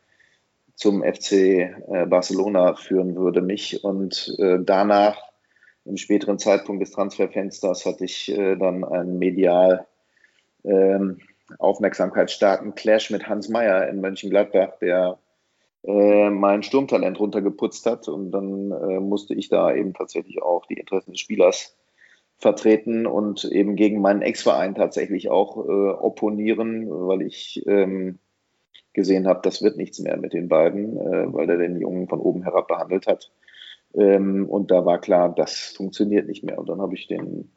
zum FC äh, Barcelona führen würde mich. Und äh, danach, im späteren Zeitpunkt des Transferfensters, hatte ich äh, dann einen medial ähm, aufmerksamkeitsstarken Clash mit Hans Meyer in Mönchengladbach, der mein Sturmtalent runtergeputzt hat. Und dann äh, musste ich da eben tatsächlich auch die Interessen des Spielers vertreten und eben gegen meinen Ex-Verein tatsächlich auch äh, opponieren, weil ich ähm, gesehen habe, das wird nichts mehr mit den beiden, äh, weil er den Jungen von oben herab behandelt hat. Ähm, und da war klar, das funktioniert nicht mehr. Und dann habe ich den,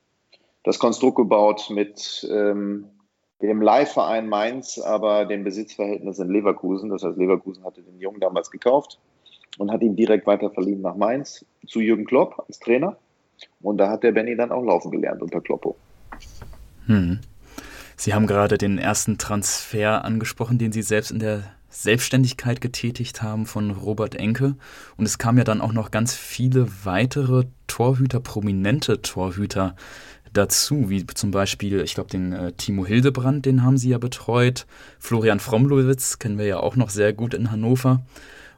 das Konstrukt gebaut mit ähm, dem Leihverein Mainz, aber dem Besitzverhältnis in Leverkusen. Das heißt, Leverkusen hatte den Jungen damals gekauft und hat ihn direkt weiter verliehen nach Mainz zu Jürgen Klopp als Trainer. Und da hat der Benny dann auch laufen gelernt unter Kloppo. Hm. Sie haben gerade den ersten Transfer angesprochen, den Sie selbst in der Selbstständigkeit getätigt haben von Robert Enke. Und es kamen ja dann auch noch ganz viele weitere Torhüter, prominente Torhüter dazu, wie zum Beispiel, ich glaube, den äh, Timo Hildebrand, den haben sie ja betreut. Florian Fromlowitz kennen wir ja auch noch sehr gut in Hannover.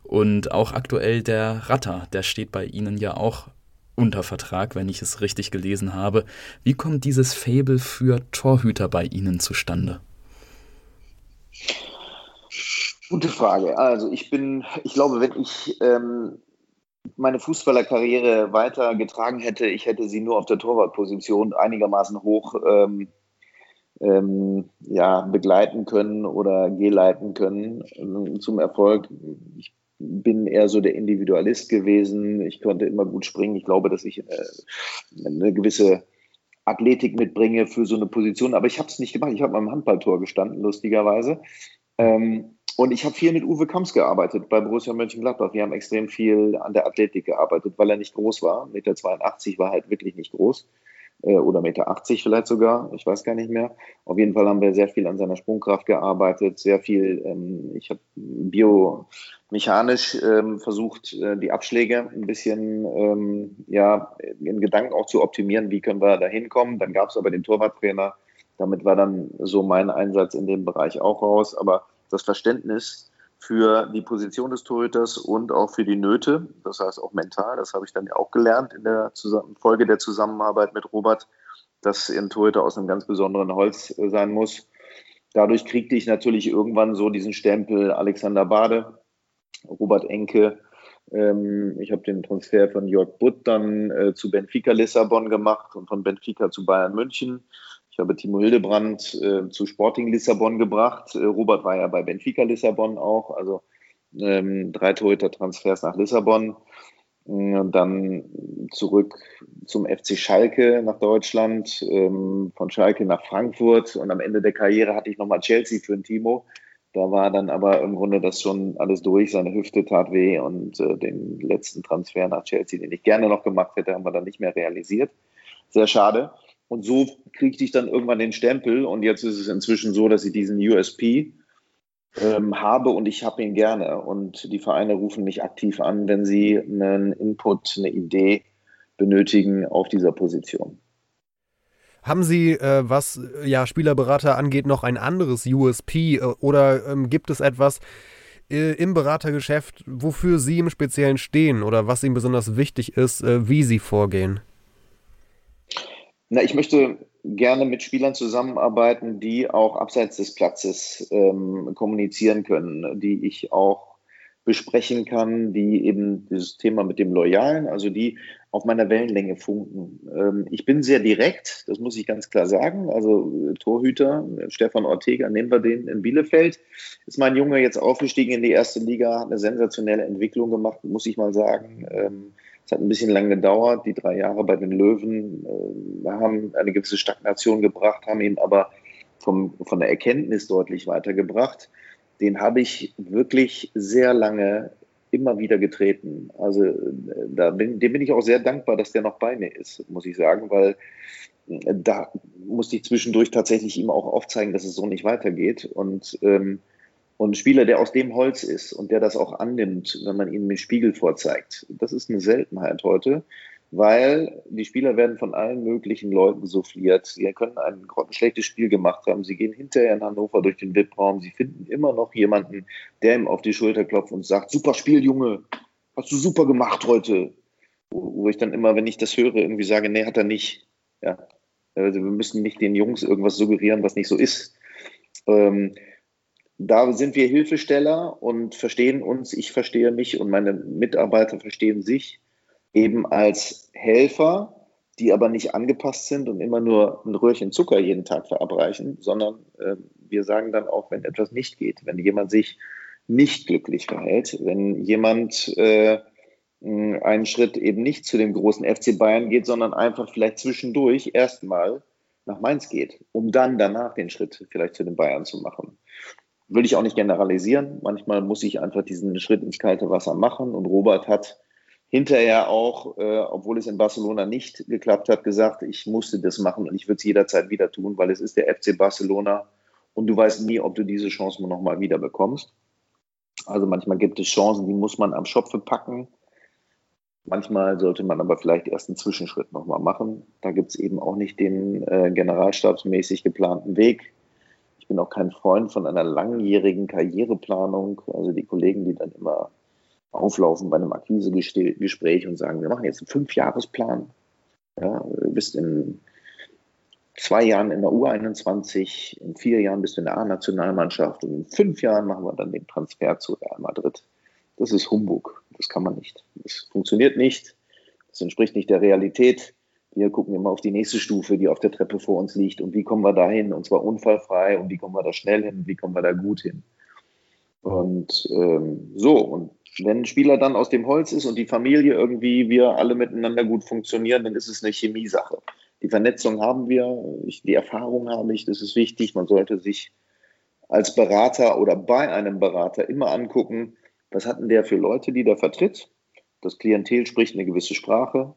Und auch aktuell der Ratter, der steht bei Ihnen ja auch unter Vertrag, wenn ich es richtig gelesen habe. Wie kommt dieses Fable für Torhüter bei Ihnen zustande? Gute Frage. Also ich bin, ich glaube, wenn ich ähm, meine Fußballerkarriere weiter getragen hätte, ich hätte sie nur auf der Torwartposition einigermaßen hoch ähm, ähm, ja, begleiten können oder geleiten können ähm, zum Erfolg. Ich bin eher so der Individualist gewesen. Ich konnte immer gut springen. Ich glaube, dass ich äh, eine gewisse Athletik mitbringe für so eine Position. Aber ich habe es nicht gemacht. Ich habe am Handballtor gestanden, lustigerweise. Ähm, und ich habe viel mit Uwe Kamps gearbeitet bei Borussia Mönchengladbach. Wir haben extrem viel an der Athletik gearbeitet, weil er nicht groß war. Meter 82 war halt wirklich nicht groß. Äh, oder Meter 80 vielleicht sogar. Ich weiß gar nicht mehr. Auf jeden Fall haben wir sehr viel an seiner Sprungkraft gearbeitet. Sehr viel, ähm, ich habe biomechanisch ähm, versucht, äh, die Abschläge ein bisschen, ähm, ja, in Gedanken auch zu optimieren. Wie können wir da hinkommen? Dann gab es aber den Torwarttrainer. Damit war dann so mein Einsatz in dem Bereich auch raus. Aber das Verständnis für die Position des Torhüters und auch für die Nöte, das heißt auch mental, das habe ich dann ja auch gelernt in der Folge der Zusammenarbeit mit Robert, dass ein Torhüter aus einem ganz besonderen Holz äh, sein muss. Dadurch kriegte ich natürlich irgendwann so diesen Stempel Alexander Bade, Robert Enke. Ähm, ich habe den Transfer von Jörg Butt dann äh, zu Benfica Lissabon gemacht und von Benfica zu Bayern München. Ich habe Timo Hildebrand äh, zu Sporting Lissabon gebracht. Äh, Robert war ja bei Benfica Lissabon auch, also ähm, drei Torhüter-Transfers nach Lissabon. Mm, und dann zurück zum FC Schalke nach Deutschland, ähm, von Schalke nach Frankfurt und am Ende der Karriere hatte ich nochmal Chelsea für ein Timo. Da war dann aber im Grunde das schon alles durch. Seine Hüfte tat weh und äh, den letzten Transfer nach Chelsea, den ich gerne noch gemacht hätte, haben wir dann nicht mehr realisiert. Sehr schade. Und so kriegte ich dann irgendwann den Stempel und jetzt ist es inzwischen so, dass ich diesen USP ähm, habe und ich habe ihn gerne. Und die Vereine rufen mich aktiv an, wenn sie einen Input, eine Idee benötigen auf dieser Position. Haben Sie, äh, was ja, Spielerberater angeht, noch ein anderes USP äh, oder ähm, gibt es etwas äh, im Beratergeschäft, wofür Sie im Speziellen stehen oder was Ihnen besonders wichtig ist, äh, wie Sie vorgehen? Na, ich möchte gerne mit Spielern zusammenarbeiten, die auch abseits des Platzes ähm, kommunizieren können, die ich auch besprechen kann, die eben dieses Thema mit dem Loyalen, also die auf meiner Wellenlänge funken. Ähm, ich bin sehr direkt, das muss ich ganz klar sagen. Also Torhüter, Stefan Ortega, nehmen wir den in Bielefeld, ist mein Junge jetzt aufgestiegen in die erste Liga, hat eine sensationelle Entwicklung gemacht, muss ich mal sagen. Ähm, es hat ein bisschen lang gedauert. Die drei Jahre bei den Löwen äh, haben eine gewisse Stagnation gebracht, haben ihn aber vom, von der Erkenntnis deutlich weitergebracht. Den habe ich wirklich sehr lange immer wieder getreten. Also äh, da bin, dem bin ich auch sehr dankbar, dass der noch bei mir ist, muss ich sagen, weil äh, da musste ich zwischendurch tatsächlich ihm auch aufzeigen, dass es so nicht weitergeht. Und ähm, und ein Spieler, der aus dem Holz ist und der das auch annimmt, wenn man ihm den Spiegel vorzeigt, das ist eine Seltenheit heute, weil die Spieler werden von allen möglichen Leuten souffliert. Sie können ein schlechtes Spiel gemacht haben. Sie gehen hinterher in Hannover durch den VIP-Raum. Sie finden immer noch jemanden, der ihm auf die Schulter klopft und sagt, super Spiel, Junge, hast du super gemacht heute. Wo ich dann immer, wenn ich das höre, irgendwie sage, nee, hat er nicht. Ja. Also wir müssen nicht den Jungs irgendwas suggerieren, was nicht so ist. Ähm, da sind wir Hilfesteller und verstehen uns, ich verstehe mich und meine Mitarbeiter verstehen sich eben als Helfer, die aber nicht angepasst sind und immer nur ein Röhrchen Zucker jeden Tag verabreichen, sondern äh, wir sagen dann auch, wenn etwas nicht geht, wenn jemand sich nicht glücklich verhält, wenn jemand äh, einen Schritt eben nicht zu dem großen FC Bayern geht, sondern einfach vielleicht zwischendurch erstmal nach Mainz geht, um dann danach den Schritt vielleicht zu den Bayern zu machen will ich auch nicht generalisieren. Manchmal muss ich einfach diesen Schritt ins kalte Wasser machen. Und Robert hat hinterher auch, äh, obwohl es in Barcelona nicht geklappt hat, gesagt, ich musste das machen und ich würde es jederzeit wieder tun, weil es ist der FC Barcelona und du weißt nie, ob du diese Chance noch mal wieder bekommst. Also manchmal gibt es Chancen, die muss man am Schopfe packen. Manchmal sollte man aber vielleicht erst einen Zwischenschritt nochmal machen. Da gibt es eben auch nicht den äh, generalstabsmäßig geplanten Weg. Ich bin auch kein Freund von einer langjährigen Karriereplanung. Also die Kollegen, die dann immer auflaufen bei einem Akquisegespräch und sagen, wir machen jetzt einen Fünfjahresplan. Ja, du bist in zwei Jahren in der U21, in vier Jahren bist du in der A-Nationalmannschaft und in fünf Jahren machen wir dann den Transfer zu Real Madrid. Das ist Humbug. Das kann man nicht. Das funktioniert nicht. Das entspricht nicht der Realität. Wir gucken immer auf die nächste Stufe, die auf der Treppe vor uns liegt. Und wie kommen wir da hin? Und zwar unfallfrei. Und wie kommen wir da schnell hin? Wie kommen wir da gut hin? Und ähm, so. Und wenn ein Spieler dann aus dem Holz ist und die Familie irgendwie, wir alle miteinander gut funktionieren, dann ist es eine Chemiesache. Die Vernetzung haben wir, ich, die Erfahrung habe ich, das ist wichtig. Man sollte sich als Berater oder bei einem Berater immer angucken, was hat denn der für Leute, die der vertritt? Das Klientel spricht eine gewisse Sprache.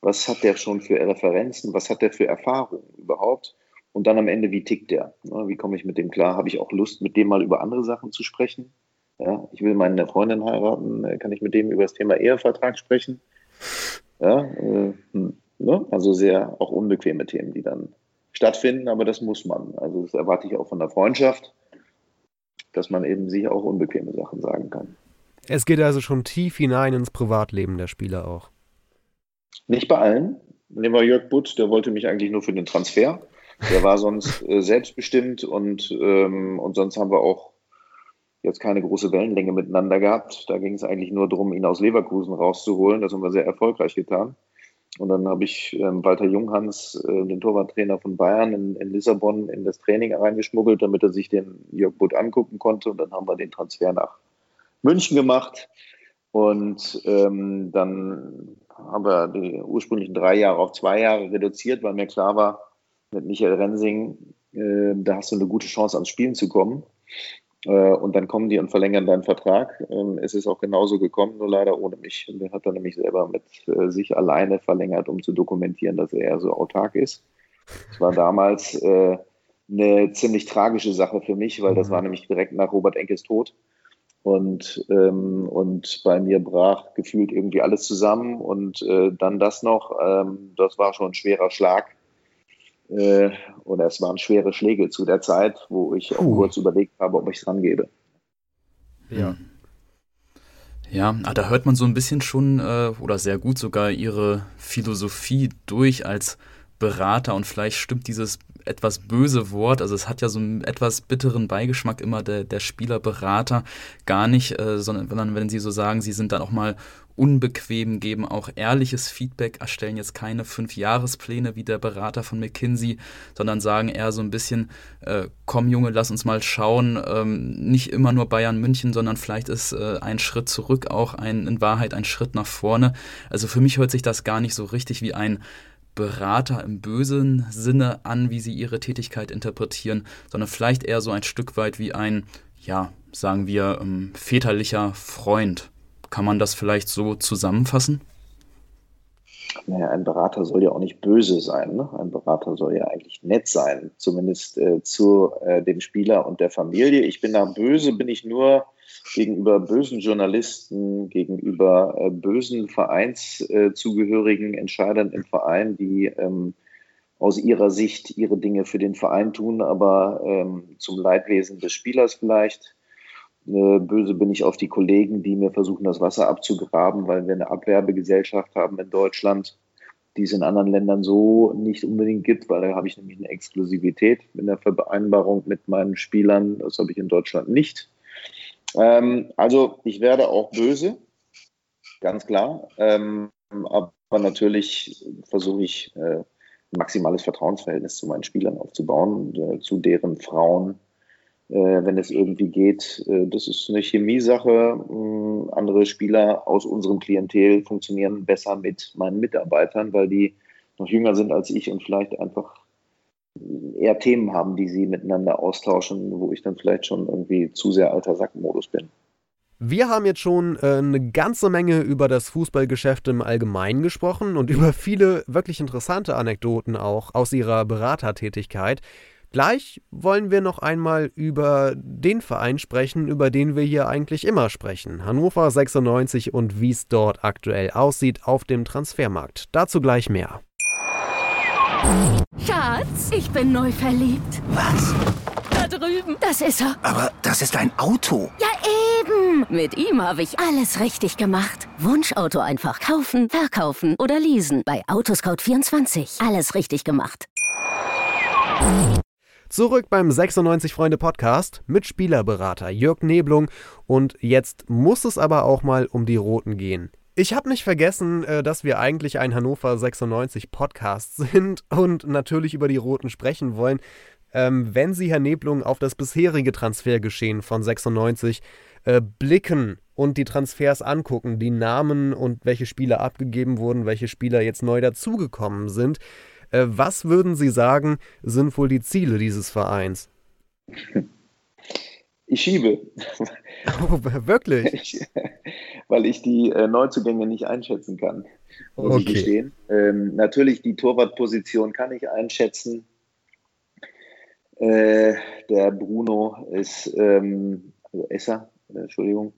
Was hat der schon für Referenzen? Was hat der für Erfahrungen überhaupt? Und dann am Ende, wie tickt der? Wie komme ich mit dem klar? Habe ich auch Lust, mit dem mal über andere Sachen zu sprechen? Ja, ich will meine Freundin heiraten, kann ich mit dem über das Thema Ehevertrag sprechen? Ja, äh, hm, ne? Also sehr auch unbequeme Themen, die dann stattfinden, aber das muss man. Also das erwarte ich auch von der Freundschaft dass man eben sich auch unbequeme Sachen sagen kann. Es geht also schon tief hinein ins Privatleben der Spieler auch. Nicht bei allen. Nehmen wir Jörg Butt, der wollte mich eigentlich nur für den Transfer. Der war sonst äh, selbstbestimmt und, ähm, und sonst haben wir auch jetzt keine große Wellenlänge miteinander gehabt. Da ging es eigentlich nur darum, ihn aus Leverkusen rauszuholen. Das haben wir sehr erfolgreich getan. Und dann habe ich ähm, Walter Junghans, äh, den Torwarttrainer von Bayern in, in, Lissabon, in das Training reingeschmuggelt, damit er sich den Jörg Butt angucken konnte. Und dann haben wir den Transfer nach München gemacht. Und ähm, dann haben wir die ursprünglichen drei Jahre auf zwei Jahre reduziert, weil mir klar war, mit Michael Rensing, äh, da hast du eine gute Chance, ans Spielen zu kommen. Äh, und dann kommen die und verlängern deinen Vertrag. Ähm, es ist auch genauso gekommen, nur leider ohne mich. Und der hat dann nämlich selber mit äh, sich alleine verlängert, um zu dokumentieren, dass er so autark ist. Das war damals äh, eine ziemlich tragische Sache für mich, weil das war nämlich direkt nach Robert Enkes Tod. Und, ähm, und bei mir brach gefühlt irgendwie alles zusammen. Und äh, dann das noch, ähm, das war schon ein schwerer Schlag äh, oder es waren schwere Schläge zu der Zeit, wo ich auch kurz überlegt habe, ob ich es rangebe. Ja. Ja, ah, da hört man so ein bisschen schon äh, oder sehr gut sogar ihre Philosophie durch als Berater und vielleicht stimmt dieses etwas böse Wort, also es hat ja so einen etwas bitteren Beigeschmack immer der, der Spielerberater gar nicht, äh, sondern wenn sie so sagen, sie sind dann auch mal unbequem, geben auch ehrliches Feedback, erstellen jetzt keine Fünf-Jahrespläne wie der Berater von McKinsey, sondern sagen eher so ein bisschen, äh, komm Junge, lass uns mal schauen, ähm, nicht immer nur Bayern München, sondern vielleicht ist äh, ein Schritt zurück auch ein, in Wahrheit ein Schritt nach vorne. Also für mich hört sich das gar nicht so richtig wie ein Berater im bösen Sinne an, wie sie ihre Tätigkeit interpretieren, sondern vielleicht eher so ein Stück weit wie ein, ja, sagen wir, ähm, väterlicher Freund. Kann man das vielleicht so zusammenfassen? Naja, ein Berater soll ja auch nicht böse sein. Ne? Ein Berater soll ja eigentlich nett sein, zumindest äh, zu äh, dem Spieler und der Familie. Ich bin da böse, bin ich nur gegenüber bösen Journalisten, gegenüber äh, bösen Vereinszugehörigen, Entscheidern im Verein, die ähm, aus ihrer Sicht ihre Dinge für den Verein tun, aber ähm, zum Leidwesen des Spielers vielleicht. Äh, böse bin ich auf die Kollegen, die mir versuchen, das Wasser abzugraben, weil wir eine Abwerbegesellschaft haben in Deutschland, die es in anderen Ländern so nicht unbedingt gibt, weil da habe ich nämlich eine Exklusivität in der Vereinbarung mit meinen Spielern. Das habe ich in Deutschland nicht. Ähm, also ich werde auch böse, ganz klar. Ähm, aber natürlich versuche ich äh, maximales Vertrauensverhältnis zu meinen Spielern aufzubauen, äh, zu deren Frauen, äh, wenn es irgendwie geht. Äh, das ist eine Chemiesache. Ähm, andere Spieler aus unserem Klientel funktionieren besser mit meinen Mitarbeitern, weil die noch jünger sind als ich und vielleicht einfach eher Themen haben, die sie miteinander austauschen, wo ich dann vielleicht schon irgendwie zu sehr alter Sackmodus bin. Wir haben jetzt schon äh, eine ganze Menge über das Fußballgeschäft im Allgemeinen gesprochen und über viele wirklich interessante Anekdoten auch aus Ihrer Beratertätigkeit. Gleich wollen wir noch einmal über den Verein sprechen, über den wir hier eigentlich immer sprechen. Hannover 96 und wie es dort aktuell aussieht auf dem Transfermarkt. Dazu gleich mehr. Schatz, ich bin neu verliebt. Was? Da drüben. Das ist er. Aber das ist ein Auto. Ja, eben. Mit ihm habe ich alles richtig gemacht. Wunschauto einfach kaufen, verkaufen oder leasen. Bei Autoscout24. Alles richtig gemacht. Zurück beim 96 Freunde Podcast mit Spielerberater Jörg Neblung und jetzt muss es aber auch mal um die Roten gehen. Ich habe nicht vergessen, äh, dass wir eigentlich ein Hannover 96 Podcast sind und natürlich über die Roten sprechen wollen. Ähm, wenn Sie, Herr Neblung, auf das bisherige Transfergeschehen von 96 äh, blicken und die Transfers angucken, die Namen und welche Spieler abgegeben wurden, welche Spieler jetzt neu dazugekommen sind, äh, was würden Sie sagen, sind wohl die Ziele dieses Vereins? Ich schiebe. Oh, wirklich? Ich, weil ich die äh, Neuzugänge nicht einschätzen kann, muss Okay. ich gestehen. Ähm, natürlich, die Torwartposition kann ich einschätzen. Äh, der Bruno ist, ähm, also Esser, äh, Entschuldigung,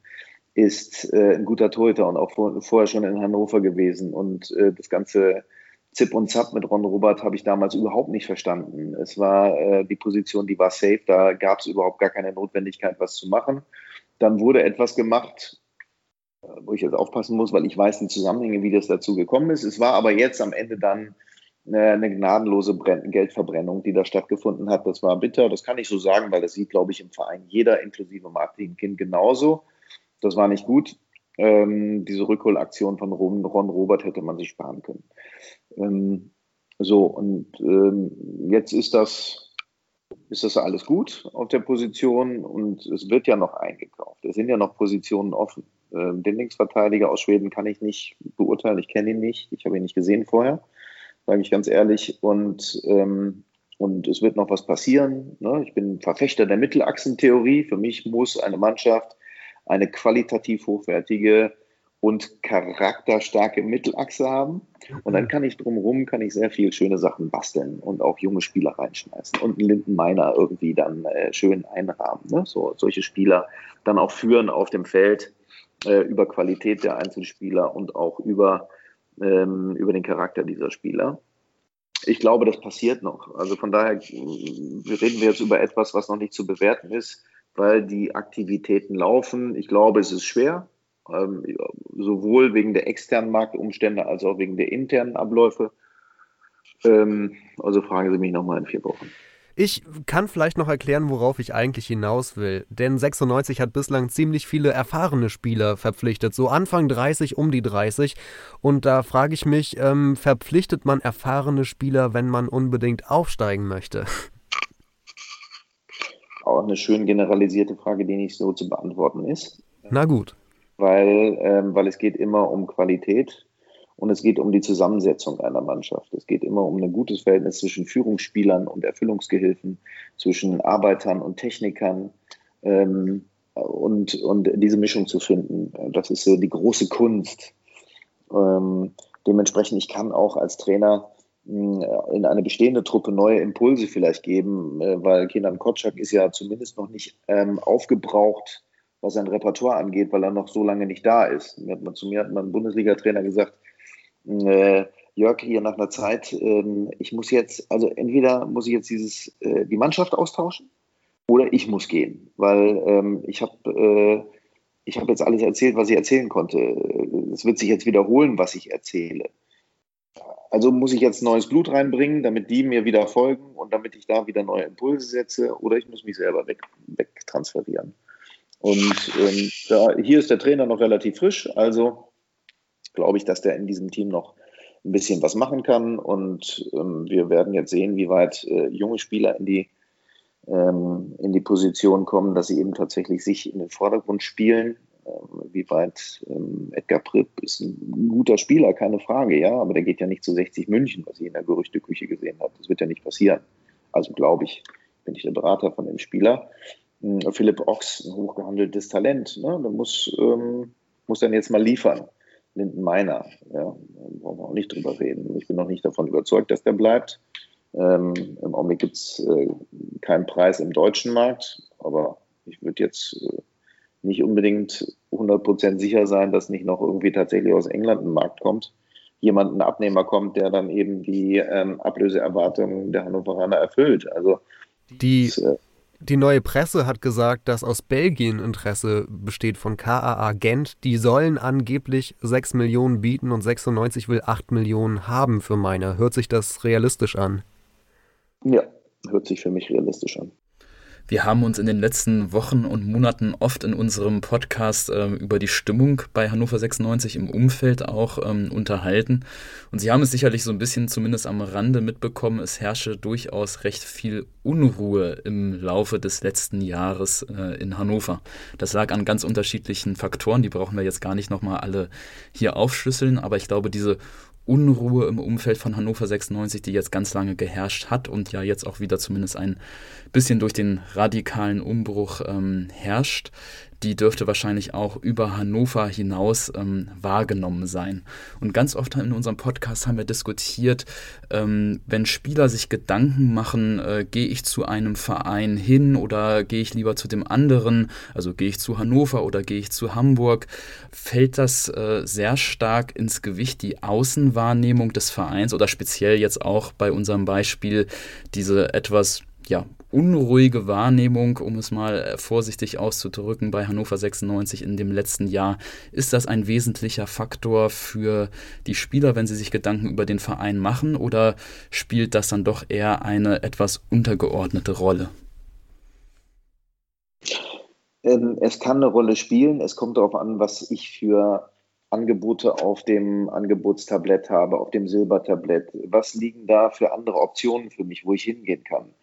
ist äh, ein guter Torhüter und auch vor, vorher schon in Hannover gewesen. Und äh, das ganze Zip und Zap mit Ron Robert habe ich damals überhaupt nicht verstanden. Es war äh, die Position, die war safe, da gab es überhaupt gar keine Notwendigkeit, was zu machen. Dann wurde etwas gemacht, wo ich jetzt aufpassen muss, weil ich weiß die Zusammenhänge, wie das dazu gekommen ist. Es war aber jetzt am Ende dann äh, eine gnadenlose Brenn Geldverbrennung, die da stattgefunden hat. Das war bitter, das kann ich so sagen, weil das sieht, glaube ich, im Verein jeder, inklusive Martin Kind, genauso. Das war nicht gut. Ähm, diese Rückholaktion von Ron, Ron Robert hätte man sich sparen können. Ähm, so, und ähm, jetzt ist das, ist das alles gut auf der Position und es wird ja noch eingekauft. Es sind ja noch Positionen offen. Ähm, den Linksverteidiger aus Schweden kann ich nicht beurteilen, ich kenne ihn nicht, ich habe ihn nicht gesehen vorher, sage ich ganz ehrlich. Und, ähm, und es wird noch was passieren. Ne? Ich bin Verfechter der Mittelachsentheorie. Für mich muss eine Mannschaft eine qualitativ hochwertige und charakterstarke Mittelachse haben. Und dann kann ich drumherum, kann ich sehr viel schöne Sachen basteln und auch junge Spieler reinschmeißen und einen Linden Meiner irgendwie dann äh, schön einrahmen. Ne? So, solche Spieler dann auch führen auf dem Feld äh, über Qualität der Einzelspieler und auch über, ähm, über den Charakter dieser Spieler. Ich glaube, das passiert noch. Also von daher äh, reden wir jetzt über etwas, was noch nicht zu bewerten ist, weil die Aktivitäten laufen. Ich glaube, es ist schwer, ähm, sowohl wegen der externen Marktumstände als auch wegen der internen Abläufe. Ähm, also fragen Sie mich nochmal in vier Wochen. Ich kann vielleicht noch erklären, worauf ich eigentlich hinaus will. Denn 96 hat bislang ziemlich viele erfahrene Spieler verpflichtet, so Anfang 30, um die 30. Und da frage ich mich, ähm, verpflichtet man erfahrene Spieler, wenn man unbedingt aufsteigen möchte? Auch eine schön generalisierte Frage, die nicht so zu beantworten ist. Na gut. weil, ähm, weil es geht immer um Qualität und es geht um die Zusammensetzung einer Mannschaft. Es geht immer um ein gutes Verhältnis zwischen Führungsspielern und Erfüllungsgehilfen, zwischen Arbeitern und Technikern ähm, und, und diese Mischung zu finden. Das ist so die große Kunst. Ähm, dementsprechend, ich kann auch als Trainer mh, in eine bestehende Truppe neue Impulse vielleicht geben, äh, weil Kenan Kotschak ist ja zumindest noch nicht ähm, aufgebraucht, was sein Repertoire angeht, weil er noch so lange nicht da ist. Man, zu mir hat mal ein Bundesliga-Trainer gesagt, äh, Jörg, hier nach einer Zeit, ähm, ich muss jetzt, also entweder muss ich jetzt dieses, äh, die Mannschaft austauschen oder ich muss gehen, weil ähm, ich habe äh, habe jetzt alles erzählt, was ich erzählen konnte. Es wird sich jetzt wiederholen, was ich erzähle. Also muss ich jetzt neues Blut reinbringen, damit die mir wieder folgen und damit ich da wieder neue Impulse setze, oder ich muss mich selber weg, wegtransferieren. Und ähm, da, hier ist der Trainer noch relativ frisch, also glaube ich, dass der in diesem Team noch ein bisschen was machen kann. Und ähm, wir werden jetzt sehen, wie weit äh, junge Spieler in die, ähm, in die Position kommen, dass sie eben tatsächlich sich in den Vordergrund spielen. Ähm, wie weit ähm, Edgar Pripp ist ein guter Spieler, keine Frage, ja, aber der geht ja nicht zu 60 München, was ich in der Gerüchteküche gesehen habe. Das wird ja nicht passieren. Also glaube ich, bin ich der Berater von dem Spieler. Hm, Philipp Ochs, ein hochgehandeltes Talent, ne? der muss, ähm, muss dann jetzt mal liefern. Linden Meiner, ja, da brauchen wir auch nicht drüber reden. Ich bin noch nicht davon überzeugt, dass der bleibt. Ähm, Im Augenblick gibt es äh, kein Preis im deutschen Markt, aber ich würde jetzt äh, nicht unbedingt 100% sicher sein, dass nicht noch irgendwie tatsächlich aus England ein Markt kommt, jemand, ein Abnehmer kommt, der dann eben die ähm, Ablöseerwartungen der Hannoveraner erfüllt. Also die, das, äh, die neue Presse hat gesagt, dass aus Belgien Interesse besteht von KAA Gent. Die sollen angeblich 6 Millionen bieten und 96 will 8 Millionen haben für meine. Hört sich das realistisch an? Ja, hört sich für mich realistisch an. Wir haben uns in den letzten Wochen und Monaten oft in unserem Podcast äh, über die Stimmung bei Hannover 96 im Umfeld auch ähm, unterhalten. Und Sie haben es sicherlich so ein bisschen zumindest am Rande mitbekommen, es herrsche durchaus recht viel Unruhe im Laufe des letzten Jahres äh, in Hannover. Das lag an ganz unterschiedlichen Faktoren, die brauchen wir jetzt gar nicht nochmal alle hier aufschlüsseln, aber ich glaube, diese Unruhe im Umfeld von Hannover 96, die jetzt ganz lange geherrscht hat und ja jetzt auch wieder zumindest ein bisschen durch den radikalen Umbruch ähm, herrscht, die dürfte wahrscheinlich auch über Hannover hinaus ähm, wahrgenommen sein. Und ganz oft in unserem Podcast haben wir diskutiert, ähm, wenn Spieler sich Gedanken machen, äh, gehe ich zu einem Verein hin oder gehe ich lieber zu dem anderen, also gehe ich zu Hannover oder gehe ich zu Hamburg, fällt das äh, sehr stark ins Gewicht, die Außenwahrnehmung des Vereins oder speziell jetzt auch bei unserem Beispiel diese etwas ja, unruhige Wahrnehmung, um es mal äh, vorsichtig auszudrücken, bei Hannover 96 in dem letzten Jahr. Ist das ein wesentlicher Faktor für die Spieler, wenn sie sich Gedanken über den Verein machen, oder spielt das dann doch eher eine etwas untergeordnete Rolle? Ähm, es kann eine Rolle spielen. Es kommt darauf an, was ich für Angebote auf dem Angebotstablett habe, auf dem Silbertablett. Was liegen da für andere Optionen für mich, wo ich hingehen kann?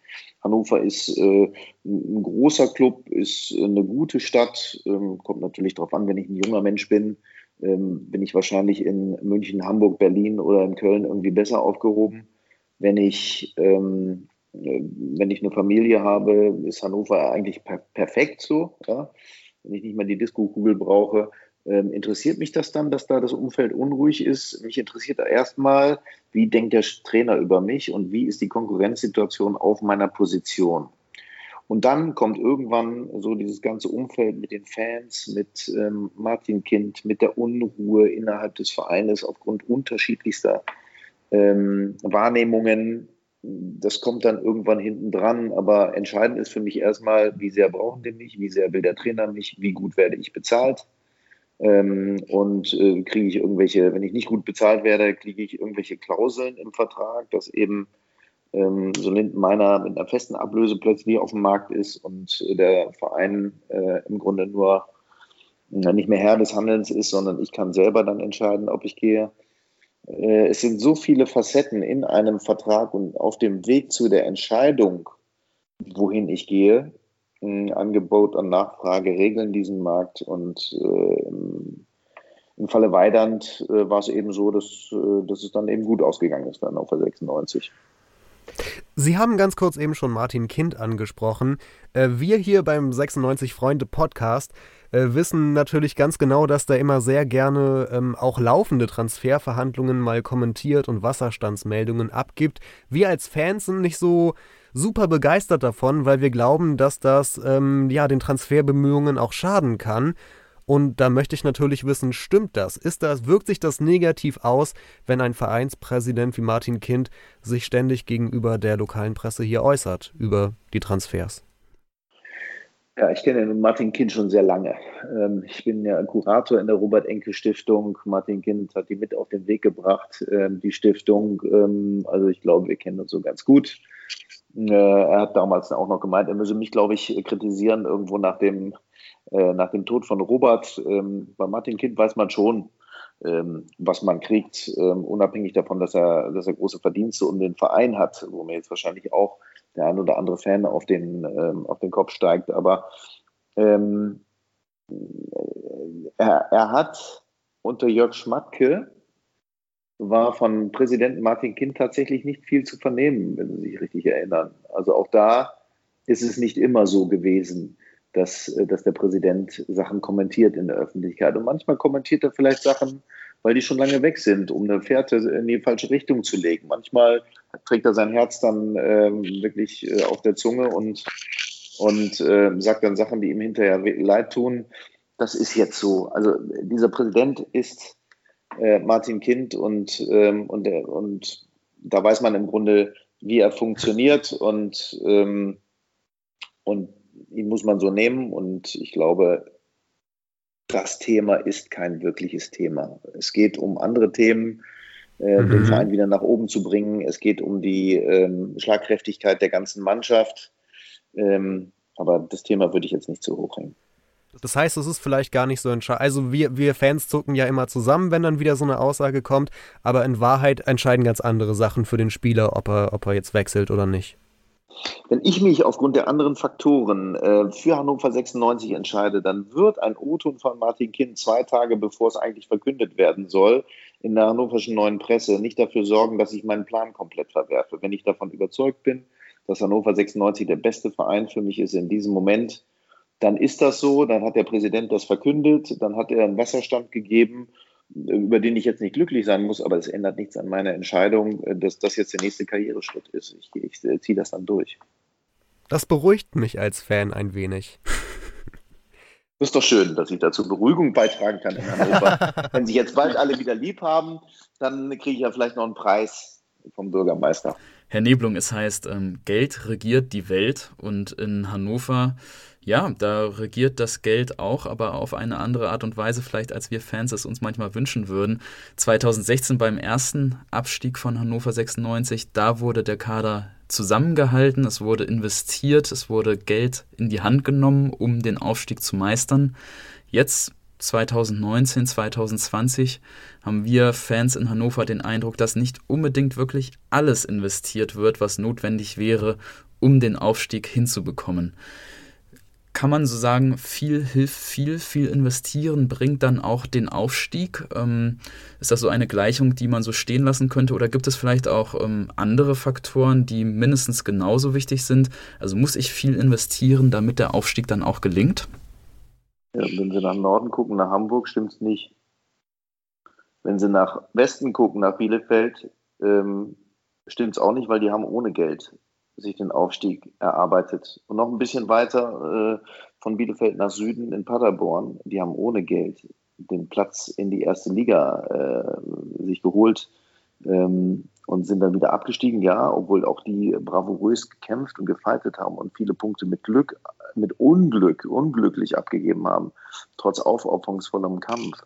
Hannover ist äh, ein großer Club, ist eine gute Stadt. Ähm, kommt natürlich darauf an, wenn ich ein junger Mensch bin, ähm, bin ich wahrscheinlich in München, Hamburg, Berlin oder in Köln irgendwie besser aufgehoben. Wenn ich, ähm, äh, wenn ich eine Familie habe, ist Hannover eigentlich per perfekt so. Ja? Wenn ich nicht mehr die Disco-Kugel brauche, interessiert mich das dann, dass da das Umfeld unruhig ist? Mich interessiert erstmal, wie denkt der Trainer über mich und wie ist die Konkurrenzsituation auf meiner Position? Und dann kommt irgendwann so dieses ganze Umfeld mit den Fans, mit ähm, Martin Kind, mit der Unruhe innerhalb des Vereines aufgrund unterschiedlichster ähm, Wahrnehmungen. Das kommt dann irgendwann hinten dran. Aber entscheidend ist für mich erstmal, wie sehr brauchen die mich, wie sehr will der Trainer mich, wie gut werde ich bezahlt. Ähm, und äh, kriege ich irgendwelche, wenn ich nicht gut bezahlt werde, kriege ich irgendwelche Klauseln im Vertrag, dass eben ähm, so meiner mit einer festen Ablöse plötzlich auf dem Markt ist und der Verein äh, im Grunde nur äh, nicht mehr Herr des Handelns ist, sondern ich kann selber dann entscheiden, ob ich gehe. Äh, es sind so viele Facetten in einem Vertrag und auf dem Weg zu der Entscheidung, wohin ich gehe, Angebot und Nachfrage regeln diesen Markt und äh, im Falle Weidand äh, war es eben so, dass, äh, dass es dann eben gut ausgegangen ist dann auf der 96. Sie haben ganz kurz eben schon Martin Kind angesprochen. Äh, wir hier beim 96 Freunde Podcast äh, wissen natürlich ganz genau, dass da immer sehr gerne ähm, auch laufende Transferverhandlungen mal kommentiert und Wasserstandsmeldungen abgibt. Wir als Fans sind nicht so super begeistert davon, weil wir glauben, dass das ähm, ja den Transferbemühungen auch schaden kann. Und da möchte ich natürlich wissen, stimmt das? Ist das, wirkt sich das negativ aus, wenn ein Vereinspräsident wie Martin Kind sich ständig gegenüber der lokalen Presse hier äußert über die Transfers? Ja, ich kenne Martin Kind schon sehr lange. Ähm, ich bin ja Kurator in der Robert-Enke-Stiftung. Martin Kind hat die mit auf den Weg gebracht, ähm, die Stiftung. Ähm, also ich glaube, wir kennen uns so ganz gut. Äh, er hat damals auch noch gemeint, er müsse mich, glaube ich, kritisieren, irgendwo nach dem, äh, nach dem Tod von Robert. bei Martin Kind weiß man schon, was man kriegt, unabhängig davon, dass er, dass er große Verdienste um den Verein hat, wo mir jetzt wahrscheinlich auch der ein oder andere Fan auf den, ähm, auf den Kopf steigt. Aber ähm, er, er hat unter Jörg Schmatke war von Präsident Martin Kind tatsächlich nicht viel zu vernehmen, wenn Sie sich richtig erinnern. Also auch da ist es nicht immer so gewesen, dass, dass der Präsident Sachen kommentiert in der Öffentlichkeit. Und manchmal kommentiert er vielleicht Sachen, weil die schon lange weg sind, um eine Fährte in die falsche Richtung zu legen. Manchmal trägt er sein Herz dann äh, wirklich äh, auf der Zunge und, und äh, sagt dann Sachen, die ihm hinterher leid tun. Das ist jetzt so. Also dieser Präsident ist äh, Martin Kind und, ähm, und, der, und da weiß man im Grunde, wie er funktioniert und, ähm, und ihn muss man so nehmen. Und ich glaube, das Thema ist kein wirkliches Thema. Es geht um andere Themen, äh, mhm. den Verein wieder nach oben zu bringen. Es geht um die ähm, Schlagkräftigkeit der ganzen Mannschaft. Ähm, aber das Thema würde ich jetzt nicht zu hoch hängen. Das heißt, es ist vielleicht gar nicht so entscheidend. Also wir, wir Fans zucken ja immer zusammen, wenn dann wieder so eine Aussage kommt, aber in Wahrheit entscheiden ganz andere Sachen für den Spieler, ob er, ob er jetzt wechselt oder nicht. Wenn ich mich aufgrund der anderen Faktoren äh, für Hannover 96 entscheide, dann wird ein O-Ton von Martin Kind zwei Tage bevor es eigentlich verkündet werden soll, in der hannoverschen neuen Presse nicht dafür sorgen, dass ich meinen Plan komplett verwerfe. Wenn ich davon überzeugt bin, dass Hannover 96 der beste Verein für mich ist in diesem Moment, dann ist das so, dann hat der Präsident das verkündet, dann hat er einen Wasserstand gegeben, über den ich jetzt nicht glücklich sein muss, aber es ändert nichts an meiner Entscheidung, dass das jetzt der nächste Karriereschritt ist. Ich, ich, ich ziehe das dann durch. Das beruhigt mich als Fan ein wenig. Das ist doch schön, dass ich dazu Beruhigung beitragen kann in Hannover. Wenn sich jetzt bald alle wieder lieb haben, dann kriege ich ja vielleicht noch einen Preis vom Bürgermeister. Herr Neblung, es heißt, ähm, Geld regiert die Welt und in Hannover ja, da regiert das Geld auch, aber auf eine andere Art und Weise vielleicht, als wir Fans es uns manchmal wünschen würden. 2016 beim ersten Abstieg von Hannover 96, da wurde der Kader zusammengehalten, es wurde investiert, es wurde Geld in die Hand genommen, um den Aufstieg zu meistern. Jetzt 2019, 2020 haben wir Fans in Hannover den Eindruck, dass nicht unbedingt wirklich alles investiert wird, was notwendig wäre, um den Aufstieg hinzubekommen kann man so sagen, viel hilft viel, viel investieren bringt dann auch den Aufstieg. Ähm, ist das so eine Gleichung, die man so stehen lassen könnte? Oder gibt es vielleicht auch ähm, andere Faktoren, die mindestens genauso wichtig sind? Also muss ich viel investieren, damit der Aufstieg dann auch gelingt? Ja, wenn Sie nach Norden gucken, nach Hamburg, stimmt es nicht. Wenn Sie nach Westen gucken, nach Bielefeld, ähm, stimmt es auch nicht, weil die haben ohne Geld sich den Aufstieg erarbeitet. Und noch ein bisschen weiter äh, von Bielefeld nach Süden in Paderborn, die haben ohne Geld den Platz in die erste Liga äh, sich geholt ähm, und sind dann wieder abgestiegen, ja, obwohl auch die bravourös gekämpft und gefeitet haben und viele Punkte mit Glück, mit Unglück, unglücklich abgegeben haben, trotz aufopferungsvollem Kampf.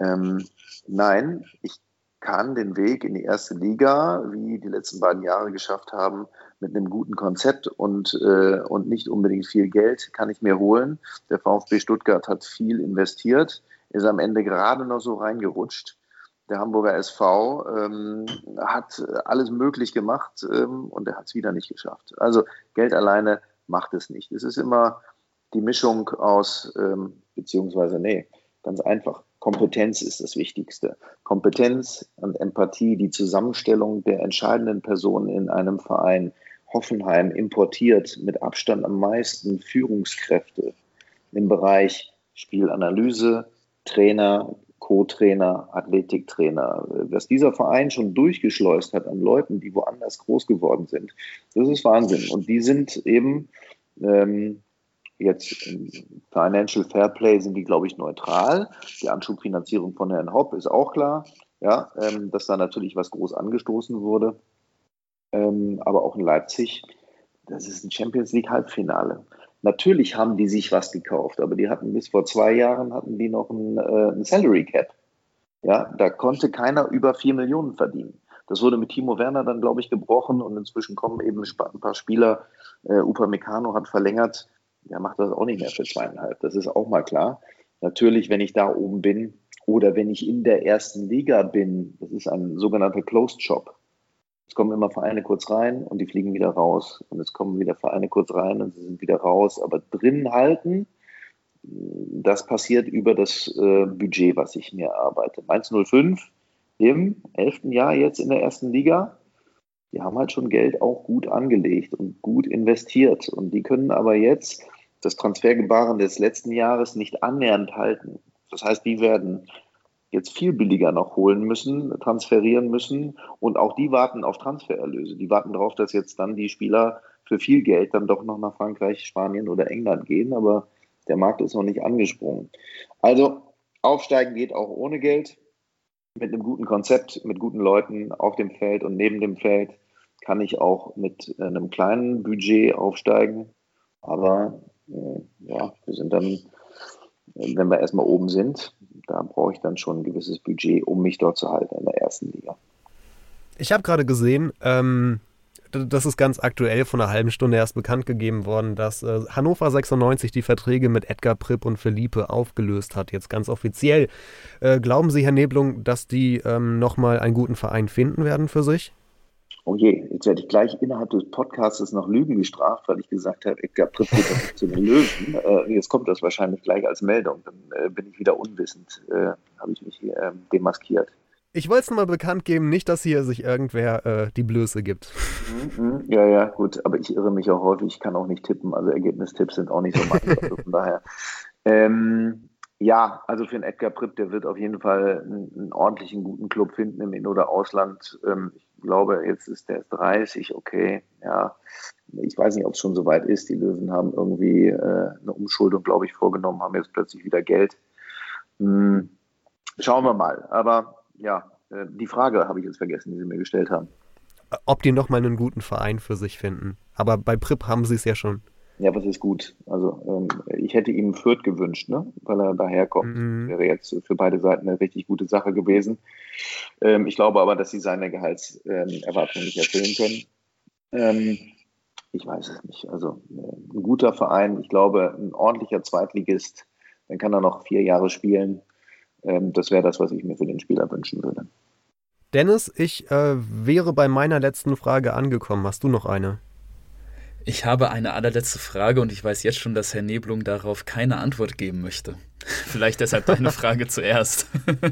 Ähm, nein, ich kann den Weg in die erste Liga, wie die letzten beiden Jahre geschafft haben, mit einem guten Konzept und, äh, und nicht unbedingt viel Geld, kann ich mir holen. Der VfB Stuttgart hat viel investiert, ist am Ende gerade noch so reingerutscht. Der Hamburger SV ähm, hat alles möglich gemacht ähm, und er hat es wieder nicht geschafft. Also Geld alleine macht es nicht. Es ist immer die Mischung aus, ähm, beziehungsweise, nee, ganz einfach. Kompetenz ist das Wichtigste. Kompetenz und Empathie, die Zusammenstellung der entscheidenden Personen in einem Verein. Hoffenheim importiert mit Abstand am meisten Führungskräfte im Bereich Spielanalyse, Trainer, Co-Trainer, Athletiktrainer. Was dieser Verein schon durchgeschleust hat an Leuten, die woanders groß geworden sind, das ist Wahnsinn. Und die sind eben ähm, Jetzt im Financial Fairplay sind die, glaube ich, neutral. Die Anschubfinanzierung von Herrn Hopp ist auch klar, ja, ähm, dass da natürlich was groß angestoßen wurde. Ähm, aber auch in Leipzig, das ist ein Champions League Halbfinale. Natürlich haben die sich was gekauft, aber die hatten bis vor zwei Jahren hatten die noch ein, äh, ein Salary Cap. Ja, da konnte keiner über vier Millionen verdienen. Das wurde mit Timo Werner dann, glaube ich, gebrochen und inzwischen kommen eben ein paar Spieler. Äh, Upamecano hat verlängert der macht das auch nicht mehr für zweieinhalb. Das ist auch mal klar. Natürlich, wenn ich da oben bin oder wenn ich in der ersten Liga bin, das ist ein sogenannter Closed Shop. Es kommen immer Vereine kurz rein und die fliegen wieder raus. Und es kommen wieder Vereine kurz rein und sie sind wieder raus. Aber drinnen halten, das passiert über das äh, Budget, was ich mir arbeite. Mainz 05 im elften Jahr jetzt in der ersten Liga. Die haben halt schon Geld auch gut angelegt und gut investiert. Und die können aber jetzt das Transfergebaren des letzten Jahres nicht annähernd halten. Das heißt, die werden jetzt viel billiger noch holen müssen, transferieren müssen und auch die warten auf Transfererlöse. Die warten darauf, dass jetzt dann die Spieler für viel Geld dann doch noch nach Frankreich, Spanien oder England gehen, aber der Markt ist noch nicht angesprungen. Also aufsteigen geht auch ohne Geld, mit einem guten Konzept, mit guten Leuten auf dem Feld und neben dem Feld kann ich auch mit einem kleinen Budget aufsteigen. Aber äh, ja, wir sind dann wenn wir erstmal oben sind, da brauche ich dann schon ein gewisses Budget, um mich dort zu halten in der ersten Liga. Ich habe gerade gesehen, ähm, das ist ganz aktuell von einer halben Stunde erst bekannt gegeben worden, dass äh, Hannover 96 die Verträge mit Edgar Pripp und Felipe aufgelöst hat, jetzt ganz offiziell. Äh, glauben Sie, Herr Neblung, dass die ähm, nochmal einen guten Verein finden werden für sich? Oh je, jetzt werde ich gleich innerhalb des Podcasts noch Lügen gestraft, weil ich gesagt habe, Edgar Pripp zu den Löwen. Äh, jetzt kommt das wahrscheinlich gleich als Meldung. Dann äh, bin ich wieder unwissend, äh, habe ich mich hier ähm, demaskiert. Ich wollte es mal bekannt geben, nicht, dass hier sich irgendwer äh, die Blöße gibt. Mhm, mhm, ja, ja, gut, aber ich irre mich auch häufig, ich kann auch nicht tippen, also Ergebnistipps sind auch nicht so meins, also von daher. Ähm, ja, also für einen Edgar Pripp, der wird auf jeden Fall einen, einen ordentlichen, guten Club finden im In- oder Ausland. Ähm, ich glaube, jetzt ist der 30, okay, ja. Ich weiß nicht, ob es schon so weit ist. Die Löwen haben irgendwie äh, eine Umschuldung, glaube ich, vorgenommen, haben jetzt plötzlich wieder Geld. Hm, schauen wir mal. Aber ja, äh, die Frage habe ich jetzt vergessen, die Sie mir gestellt haben. Ob die nochmal einen guten Verein für sich finden. Aber bei Prip haben sie es ja schon. Ja, was ist gut? Also ähm, ich hätte ihm Fürth gewünscht, ne? weil er daherkommt. Mhm. Wäre jetzt für beide Seiten eine richtig gute Sache gewesen. Ähm, ich glaube aber, dass sie seine Gehaltserwartungen nicht erfüllen können. Ähm, ich weiß es nicht. Also äh, ein guter Verein, ich glaube, ein ordentlicher Zweitligist, dann kann er noch vier Jahre spielen. Ähm, das wäre das, was ich mir für den Spieler wünschen würde. Dennis, ich äh, wäre bei meiner letzten Frage angekommen. Hast du noch eine? Ich habe eine allerletzte Frage und ich weiß jetzt schon, dass Herr Neblung darauf keine Antwort geben möchte. Vielleicht deshalb deine Frage zuerst.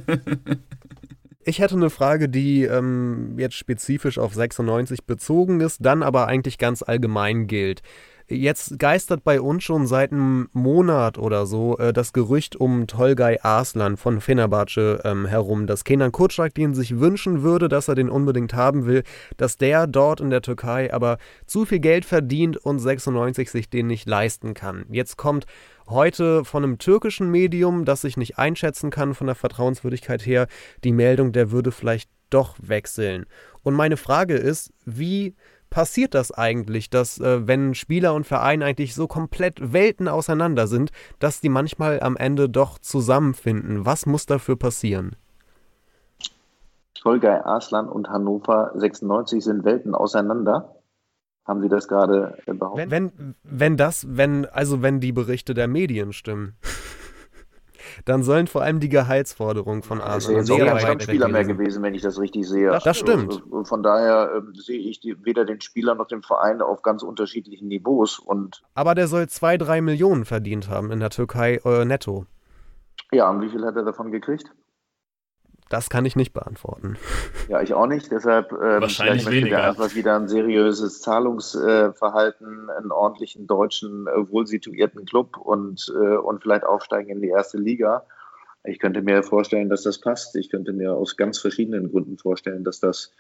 Ich hätte eine Frage, die ähm, jetzt spezifisch auf 96 bezogen ist, dann aber eigentlich ganz allgemein gilt. Jetzt geistert bei uns schon seit einem Monat oder so äh, das Gerücht um Tolgay Arslan von Fenerbahce ähm, herum, dass Kenan Kutschak den sich wünschen würde, dass er den unbedingt haben will, dass der dort in der Türkei aber zu viel Geld verdient und 96 sich den nicht leisten kann. Jetzt kommt heute von einem türkischen Medium, das ich nicht einschätzen kann von der Vertrauenswürdigkeit her, die Meldung, der würde vielleicht doch wechseln. Und meine Frage ist, wie passiert das eigentlich, dass äh, wenn Spieler und Verein eigentlich so komplett Welten auseinander sind, dass die manchmal am Ende doch zusammenfinden? Was muss dafür passieren? Tolgay Arslan und Hannover 96 sind Welten auseinander. Haben Sie das gerade behauptet? Wenn, wenn, wenn das, wenn, also wenn die Berichte der Medien stimmen dann sollen vor allem die Gehaltsforderungen von Arsenal sehr weit kein Spieler mehr gewesen, wenn ich das richtig sehe. Das, das stimmt. Also, von daher äh, sehe ich die, weder den Spieler noch den Verein auf ganz unterschiedlichen Niveaus. Und Aber der soll zwei, drei Millionen verdient haben in der Türkei äh, netto. Ja, und wie viel hat er davon gekriegt? Das kann ich nicht beantworten. Ja, ich auch nicht. Deshalb ähm, Wahrscheinlich weniger. einfach wieder ein seriöses Zahlungsverhalten, einen ordentlichen deutschen, äh, wohlsituierten Club und, äh, und vielleicht aufsteigen in die erste Liga. Ich könnte mir vorstellen, dass das passt. Ich könnte mir aus ganz verschiedenen Gründen vorstellen, dass das,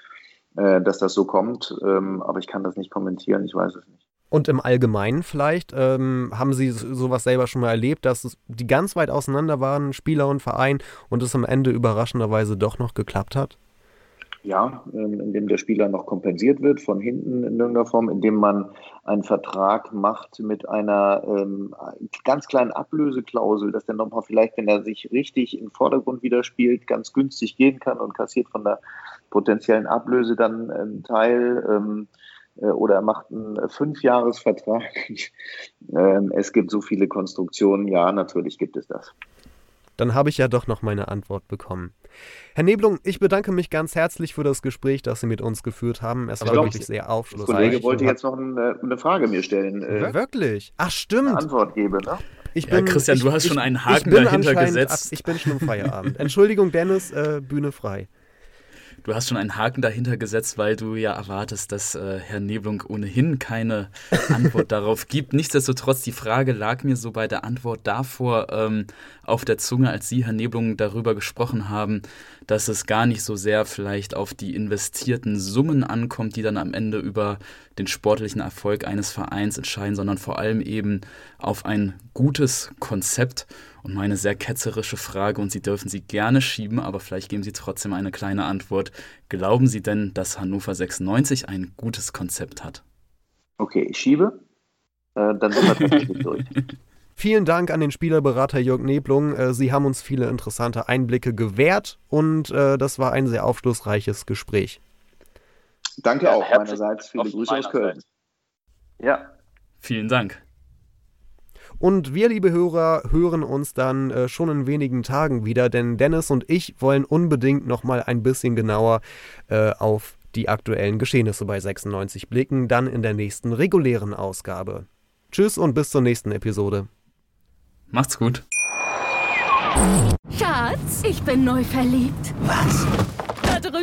äh, dass das so kommt. Ähm, aber ich kann das nicht kommentieren. Ich weiß es nicht. Und im Allgemeinen vielleicht, ähm, haben Sie sowas selber schon mal erlebt, dass die ganz weit auseinander waren, Spieler und Verein, und es am Ende überraschenderweise doch noch geklappt hat? Ja, ähm, indem der Spieler noch kompensiert wird von hinten in irgendeiner Form, indem man einen Vertrag macht mit einer ähm, ganz kleinen Ablöseklausel, dass der nochmal vielleicht, wenn er sich richtig im Vordergrund wieder spielt, ganz günstig gehen kann und kassiert von der potenziellen Ablöse dann einen Teil. Ähm, äh, oder er macht einen Fünfjahresvertrag. Ähm, es gibt so viele Konstruktionen. Ja, natürlich gibt es das. Dann habe ich ja doch noch meine Antwort bekommen. Herr Neblung, ich bedanke mich ganz herzlich für das Gespräch, das Sie mit uns geführt haben. Es war wirklich sehr aufschlussreich. Der Kollege wollte jetzt noch eine, eine Frage mir stellen. Äh, wirklich? Ach, stimmt. Eine Antwort gebe, ne? Ich bin, ja, Christian, ich, du hast ich, schon einen Haken dahinter gesetzt. Ab, ich bin schon im Feierabend. Entschuldigung, Dennis, äh, Bühne frei. Du hast schon einen Haken dahinter gesetzt, weil du ja erwartest, dass äh, Herr Neblung ohnehin keine Antwort darauf gibt. Nichtsdestotrotz, die Frage lag mir so bei der Antwort davor ähm, auf der Zunge, als Sie, Herr Neblung, darüber gesprochen haben, dass es gar nicht so sehr vielleicht auf die investierten Summen ankommt, die dann am Ende über den sportlichen Erfolg eines Vereins entscheiden, sondern vor allem eben auf ein gutes Konzept. Und meine sehr ketzerische Frage, und Sie dürfen sie gerne schieben, aber vielleicht geben Sie trotzdem eine kleine Antwort. Glauben Sie denn, dass Hannover 96 ein gutes Konzept hat? Okay, ich schiebe. Äh, dann sind wir tatsächlich durch. Vielen Dank an den Spielerberater Jörg Neblung. Äh, Sie haben uns viele interessante Einblicke gewährt und äh, das war ein sehr aufschlussreiches Gespräch. Danke Ja, auch meinerseits. Viele Grüße aus Köln. meinerseits. Ja, Vielen Dank. Und wir, liebe Hörer, hören uns dann äh, schon in wenigen Tagen wieder, denn Dennis und ich wollen unbedingt nochmal ein bisschen genauer äh, auf die aktuellen Geschehnisse bei 96 blicken, dann in der nächsten regulären Ausgabe. Tschüss und bis zur nächsten Episode. Macht's gut. Schatz, ich bin neu verliebt. Was?